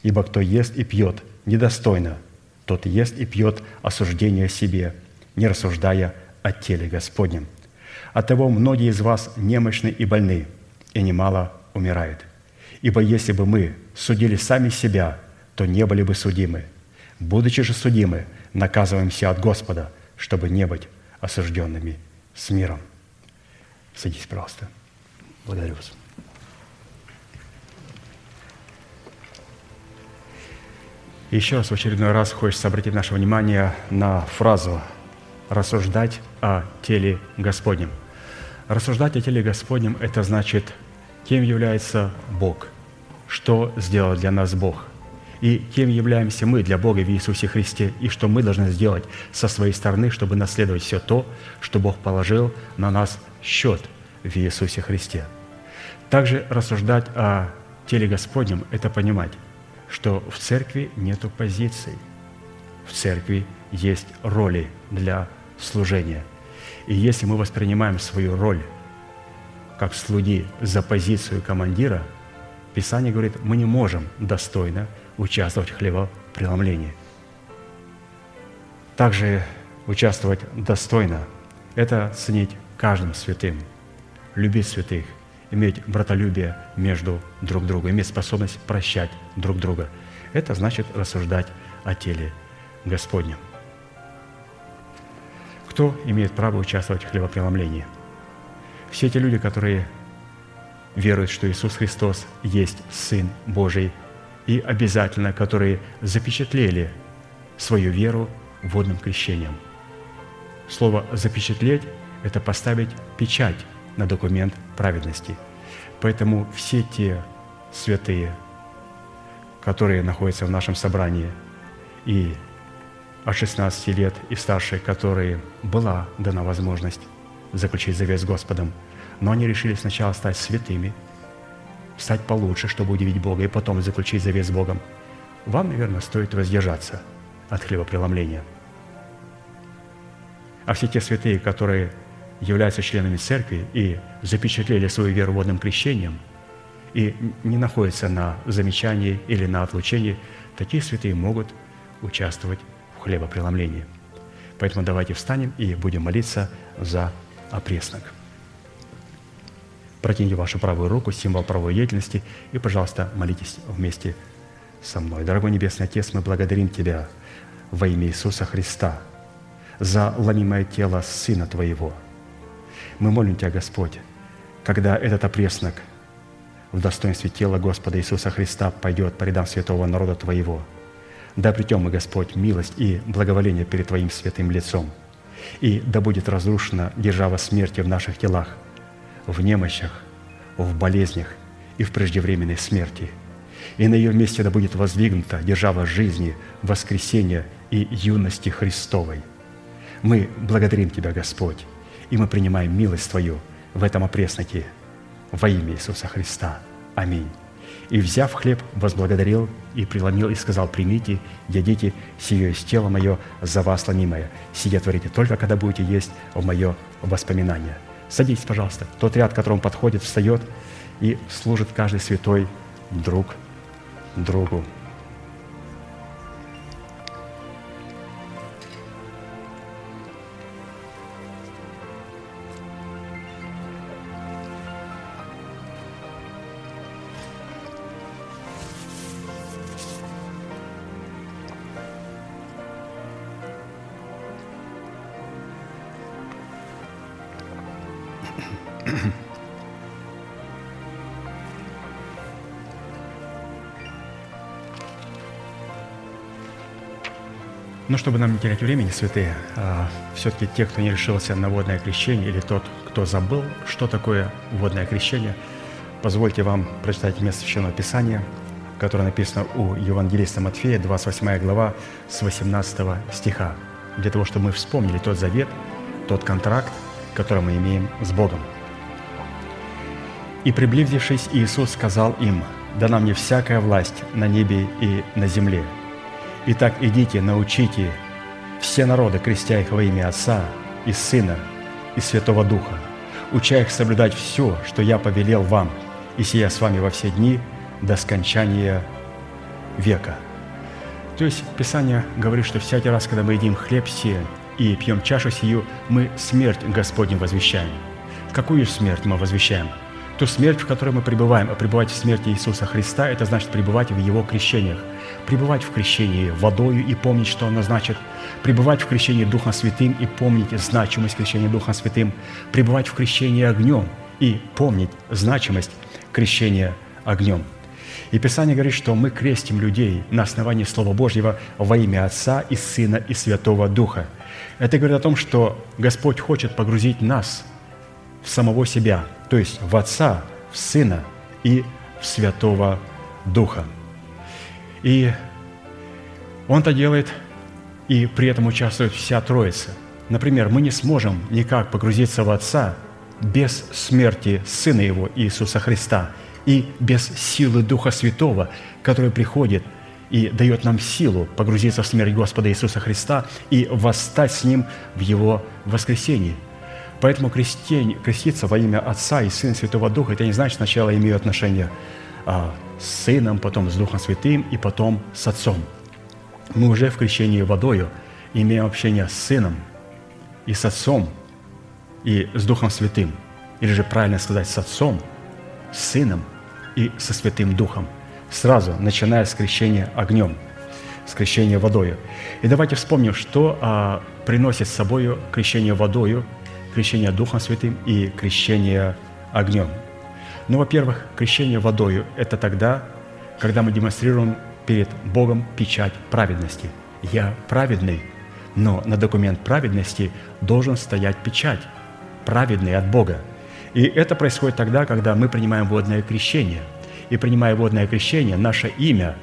Ибо кто ест и пьет недостойно, тот ест и пьет осуждение себе, не рассуждая о теле Господнем. Оттого многие из вас немощны и больны, и немало умирает. Ибо если бы мы судили сами себя, то не были бы судимы. Будучи же судимы, наказываемся от Господа, чтобы не быть осужденными с миром. Садись, пожалуйста. Благодарю вас. Еще раз в очередной раз хочется обратить наше внимание на фразу «рассуждать о теле Господнем». Рассуждать о теле Господнем – это значит, кем является Бог, что сделал для нас Бог, и кем являемся мы для Бога в Иисусе Христе, и что мы должны сделать со своей стороны, чтобы наследовать все то, что Бог положил на нас счет в Иисусе Христе. Также рассуждать о теле Господнем – это понимать, что в церкви нету позиций. В церкви есть роли для служения. И если мы воспринимаем свою роль как слуги за позицию командира, Писание говорит, мы не можем достойно участвовать в хлебопреломлении. Также участвовать достойно – это ценить каждым святым, любить святых, иметь братолюбие между друг другом, иметь способность прощать друг друга. Это значит рассуждать о теле Господнем. Кто имеет право участвовать в хлебопреломлении? Все те люди, которые веруют, что Иисус Христос есть Сын Божий, и обязательно, которые запечатлели свою веру водным крещением. Слово «запечатлеть» – это поставить печать на документ праведности. Поэтому все те святые, которые находятся в нашем собрании, и от 16 лет и старше, которые была дана возможность заключить завет с Господом, но они решили сначала стать святыми, стать получше, чтобы удивить Бога, и потом заключить завет с Богом, вам, наверное, стоит воздержаться от хлебопреломления. А все те святые, которые являются членами церкви и запечатлели свою веру водным крещением и не находятся на замечании или на отлучении, такие святые могут участвовать в хлебопреломлении. Поэтому давайте встанем и будем молиться за опреснок. Протяните вашу правую руку, символ правой деятельности, и, пожалуйста, молитесь вместе со мной. Дорогой Небесный Отец, мы благодарим Тебя во имя Иисуса Христа за ломимое тело Сына Твоего – мы молим Тебя, Господь, когда этот опреснок в достоинстве тела Господа Иисуса Христа пойдет по рядам святого народа Твоего. Да обретем мы, Господь, милость и благоволение перед Твоим святым лицом. И да будет разрушена держава смерти в наших телах, в немощах, в болезнях и в преждевременной смерти. И на ее месте да будет воздвигнута держава жизни, воскресения и юности Христовой. Мы благодарим Тебя, Господь, и мы принимаем милость Твою в этом опресноке во имя Иисуса Христа. Аминь. И, взяв хлеб, возблагодарил и преломил, и сказал, «Примите, едите, сие есть тело мое за вас ломимое. Сие творите только, когда будете есть в мое воспоминание». Садитесь, пожалуйста. Тот ряд, к которому подходит, встает и служит каждый святой друг другу. Но чтобы нам не терять времени, святые, а, все-таки те, кто не решился на водное крещение, или тот, кто забыл, что такое водное крещение, позвольте вам прочитать место Священного Писания, которое написано у Евангелиста Матфея, 28 глава, с 18 стиха, для того, чтобы мы вспомнили тот завет, тот контракт, который мы имеем с Богом. «И приблизившись, Иисус сказал им, «Дана мне всякая власть на небе и на земле. Итак, идите, научите все народы, крестя их во имя Отца и Сына и Святого Духа, уча их соблюдать все, что я повелел вам, и сия с вами во все дни до скончания века». То есть Писание говорит, что всякий раз, когда мы едим хлеб сея и пьем чашу сию, мы смерть Господню возвещаем. Какую смерть мы возвещаем? Ту смерть, в которой мы пребываем, а пребывать в смерти Иисуса Христа – это значит пребывать в Его крещениях, пребывать в крещении водою и помнить, что оно значит, пребывать в крещении Духом Святым и помнить значимость крещения Духом Святым, пребывать в крещении огнем и помнить значимость крещения огнем. И Писание говорит, что мы крестим людей на основании Слова Божьего во имя Отца и Сына и Святого Духа. Это говорит о том, что Господь хочет погрузить нас в самого себя, то есть в Отца, в Сына и в Святого Духа. И Он это делает, и при этом участвует вся Троица. Например, мы не сможем никак погрузиться в Отца без смерти Сына Его Иисуса Христа и без силы Духа Святого, который приходит и дает нам силу погрузиться в смерть Господа Иисуса Христа и восстать с Ним в Его воскресении – Поэтому крестень, креститься во имя Отца и Сына Святого Духа, это не значит сначала имею отношение а, с Сыном, потом с Духом Святым и потом с Отцом. Мы уже в крещении водою имеем общение с Сыном и с Отцом, и с Духом Святым. Или же правильно сказать, с Отцом, с Сыном и со Святым Духом. Сразу, начиная с крещения огнем, с крещения водою. И давайте вспомним, что а, приносит с собой крещение водою – крещение Духом Святым и крещение огнем. Ну, во-первых, крещение водою – это тогда, когда мы демонстрируем перед Богом печать праведности. Я праведный, но на документ праведности должен стоять печать, праведный от Бога. И это происходит тогда, когда мы принимаем водное крещение. И принимая водное крещение, наше имя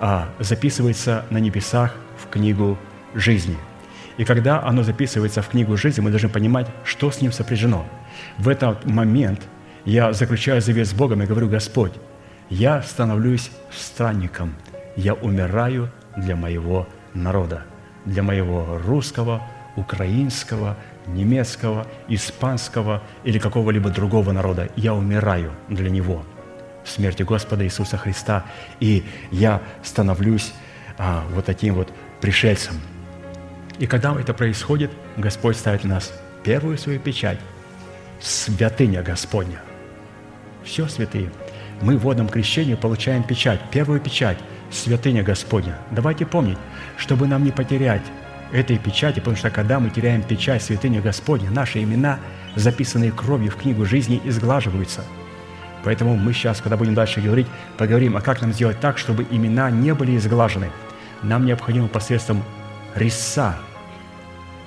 а, записывается на небесах в книгу жизни – и когда оно записывается в книгу жизни, мы должны понимать, что с ним сопряжено. В этот момент я заключаю завет с Богом и говорю, Господь, я становлюсь странником, я умираю для моего народа, для моего русского, украинского, немецкого, испанского или какого-либо другого народа. Я умираю для него в смерти Господа Иисуса Христа, и я становлюсь а, вот таким вот пришельцем – и когда это происходит, Господь ставит на нас первую свою печать – святыня Господня. Все, святые. Мы в водном крещении получаем печать, первую печать – святыня Господня. Давайте помнить, чтобы нам не потерять этой печати, потому что когда мы теряем печать святыни Господня, наши имена, записанные кровью в книгу жизни, изглаживаются. Поэтому мы сейчас, когда будем дальше говорить, поговорим, а как нам сделать так, чтобы имена не были изглажены. Нам необходимо посредством риса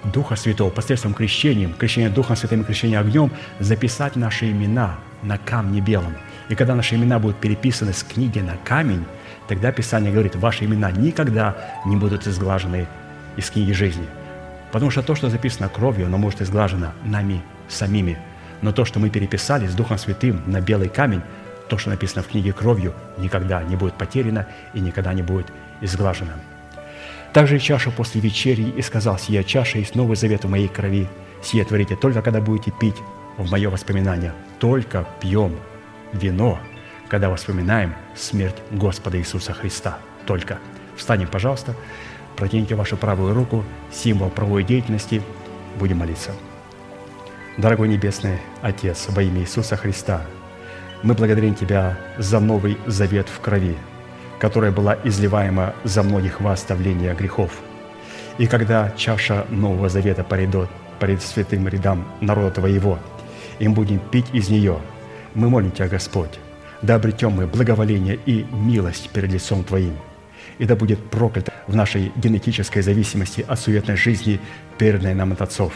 Духа Святого посредством крещения, крещения Духом Святым и крещения огнем, записать наши имена на камне белом. И когда наши имена будут переписаны с книги на камень, тогда Писание говорит, ваши имена никогда не будут изглажены из книги жизни. Потому что то, что записано кровью, оно может изглажено нами самими. Но то, что мы переписали с Духом Святым на белый камень, то, что написано в книге кровью, никогда не будет потеряно и никогда не будет изглажено. Также и чаша после вечери, и сказал, сия чаша есть новый завет в моей крови. Сие творите только, когда будете пить в мое воспоминание. Только пьем вино, когда вспоминаем смерть Господа Иисуса Христа. Только. Встанем, пожалуйста, протяните вашу правую руку, символ правовой деятельности, будем молиться. Дорогой Небесный Отец, во имя Иисуса Христа, мы благодарим Тебя за новый завет в крови – которая была изливаема за многих во оставление грехов. И когда чаша Нового Завета придет перед святым рядам народа Твоего, и мы будем пить из нее. Мы молим Тебя, Господь, да обретем мы благоволение и милость перед лицом Твоим, и да будет проклято в нашей генетической зависимости от суетной жизни, переданной нам от отцов.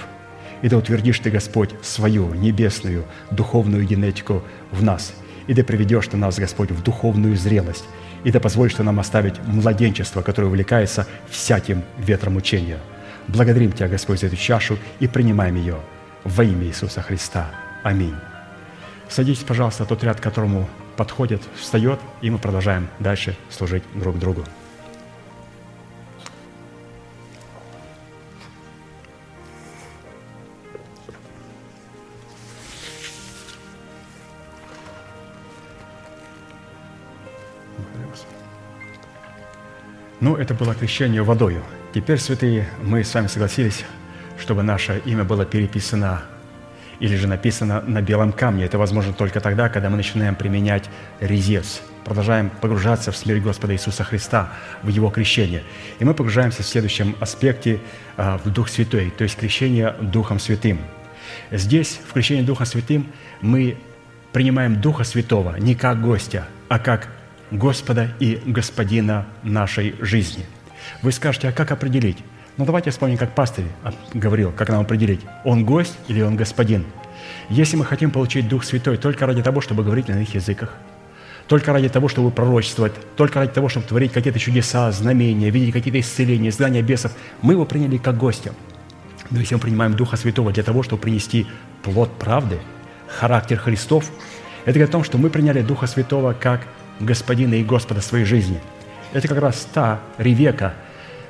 И да утвердишь Ты, Господь, свою небесную духовную генетику в нас, и да приведешь Ты нас, Господь, в духовную зрелость, и да позволишь Ты нам оставить младенчество, которое увлекается всяким ветром учения. Благодарим Тебя, Господь, за эту чашу и принимаем ее во имя Иисуса Христа. Аминь. Садитесь, пожалуйста, тот ряд, которому подходит, встает, и мы продолжаем дальше служить друг другу. Ну, это было крещение водою. Теперь, святые, мы с вами согласились, чтобы наше имя было переписано или же написано на белом камне. Это возможно только тогда, когда мы начинаем применять резец. Продолжаем погружаться в смерть Господа Иисуса Христа, в Его крещение. И мы погружаемся в следующем аспекте а, в Дух Святой, то есть крещение Духом Святым. Здесь, в крещении Духом Святым, мы принимаем Духа Святого не как гостя, а как Господа и Господина нашей жизни. Вы скажете, а как определить? Ну давайте вспомним, как пастырь говорил, как нам определить, он гость или он господин. Если мы хотим получить Дух Святой только ради того, чтобы говорить на иных языках, только ради того, чтобы пророчествовать, только ради того, чтобы творить какие-то чудеса, знамения, видеть какие-то исцеления, изгнания бесов, мы его приняли как гостя. Но если мы принимаем Духа Святого для того, чтобы принести плод правды, характер Христов, это говорит о том, что мы приняли Духа Святого как Господина и Господа своей жизни. Это как раз та Ревека,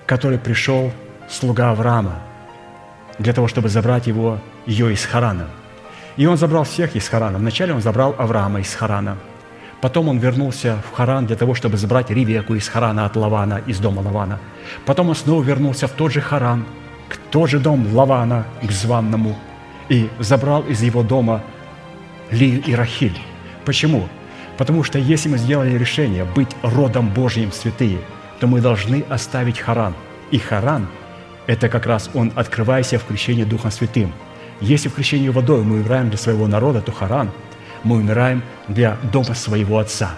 который пришел слуга Авраама для того, чтобы забрать его, ее из Харана. И он забрал всех из Харана. Вначале он забрал Авраама из Харана. Потом он вернулся в Харан для того, чтобы забрать Ревеку из Харана от Лавана, из дома Лавана. Потом он снова вернулся в тот же Харан, к тот же дом Лавана, к званному, и забрал из его дома Лию и Рахиль. Почему? Потому что если мы сделали решение быть родом Божьим святые, то мы должны оставить Харан. И Харан – это как раз он, открывая в крещении Духом Святым. Если в крещении водой мы умираем для своего народа, то Харан мы умираем для дома своего отца.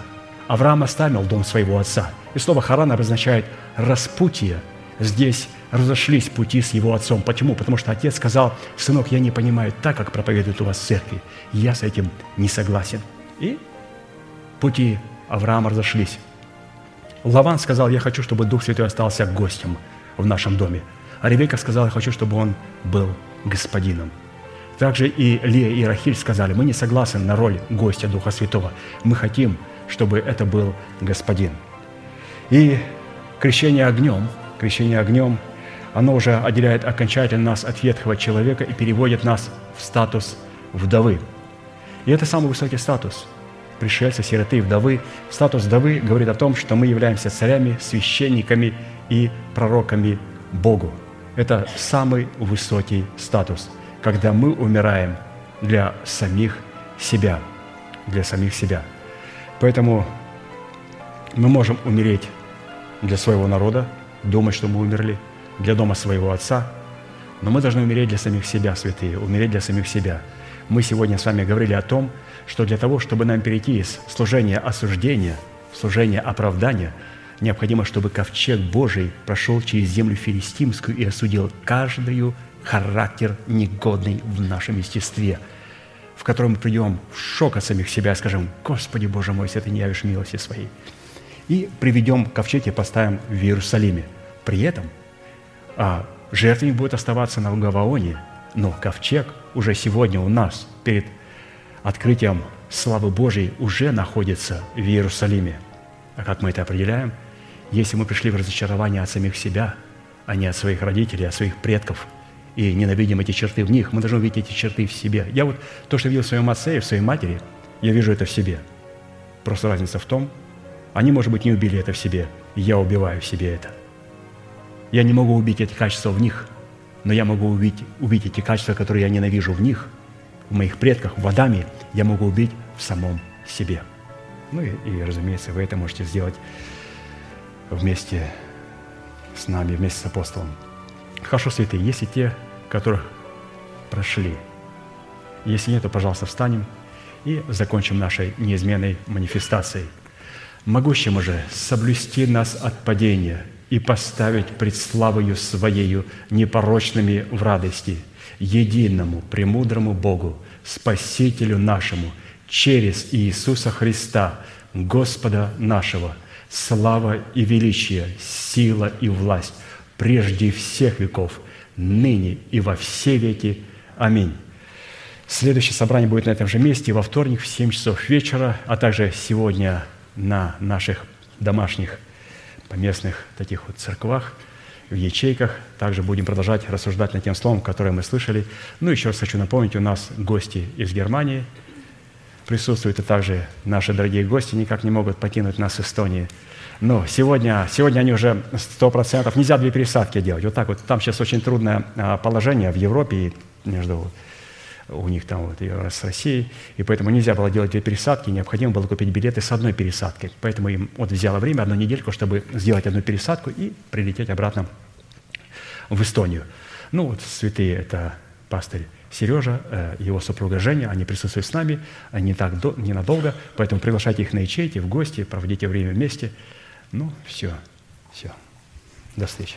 Авраам оставил дом своего отца. И слово Харан обозначает распутие. Здесь разошлись пути с его отцом. Почему? Потому что отец сказал, сынок, я не понимаю так, как проповедуют у вас в церкви. Я с этим не согласен. И пути Авраама разошлись. Лаван сказал, я хочу, чтобы Дух Святой остался гостем в нашем доме. А Ревека сказала, я хочу, чтобы он был господином. Также и Лия и Рахиль сказали, мы не согласны на роль гостя Духа Святого. Мы хотим, чтобы это был господин. И крещение огнем, крещение огнем, оно уже отделяет окончательно нас от ветхого человека и переводит нас в статус вдовы. И это самый высокий статус – пришельца, сироты, вдовы. Статус вдовы говорит о том, что мы являемся царями, священниками и пророками Богу – это самый высокий статус, когда мы умираем для самих себя, для самих себя. Поэтому мы можем умереть для своего народа, думать, что мы умерли, для дома своего отца, но мы должны умереть для самих себя, святые, умереть для самих себя. Мы сегодня с вами говорили о том, что для того, чтобы нам перейти из служения осуждения в служение оправдания – необходимо, чтобы ковчег Божий прошел через землю филистимскую и осудил каждую характер негодный в нашем естестве, в котором мы придем в шок от самих себя, скажем, «Господи, Боже мой, если ты не явишь милости своей». И приведем ковчег и поставим в Иерусалиме. При этом а, жертвенник будет оставаться на Гаваоне, но ковчег уже сегодня у нас перед открытием славы Божией уже находится в Иерусалиме. А как мы это определяем – если мы пришли в разочарование от самих себя, а не от своих родителей, от своих предков, и ненавидим эти черты в них, мы должны увидеть эти черты в себе. Я вот то, что видел в своем отце и в своей матери, я вижу это в себе. Просто разница в том, они, может быть, не убили это в себе, я убиваю в себе это. Я не могу убить эти качества в них, но я могу убить, убить эти качества, которые я ненавижу в них, в моих предках, в Адаме, я могу убить в самом себе. Ну и, и разумеется, вы это можете сделать вместе с нами, вместе с апостолом. Хорошо, святые, есть и те, которых прошли Если нет, то, пожалуйста, встанем и закончим нашей неизменной манифестацией. Могущему же соблюсти нас от падения и поставить пред славою Своею непорочными в радости, единому, премудрому Богу, Спасителю нашему, через Иисуса Христа, Господа нашего, слава и величие, сила и власть прежде всех веков, ныне и во все веки. Аминь. Следующее собрание будет на этом же месте во вторник в 7 часов вечера, а также сегодня на наших домашних поместных таких вот церквах, в ячейках. Также будем продолжать рассуждать над тем словом, которое мы слышали. Ну, еще раз хочу напомнить, у нас гости из Германии присутствуют, и также наши дорогие гости никак не могут покинуть нас Эстонии. Но сегодня, сегодня они уже 100%, нельзя две пересадки делать. Вот так вот, там сейчас очень трудное а, положение в Европе и между у них там вот с Россией, и поэтому нельзя было делать две пересадки, необходимо было купить билеты с одной пересадкой. Поэтому им вот взяло время, одну недельку, чтобы сделать одну пересадку и прилететь обратно в Эстонию. Ну вот святые – это пастырь Сережа, э, его супруга Женя, они присутствуют с нами не так ненадолго, поэтому приглашайте их на ячейки, в гости, проводите время вместе. Ну, все, все. До встречи.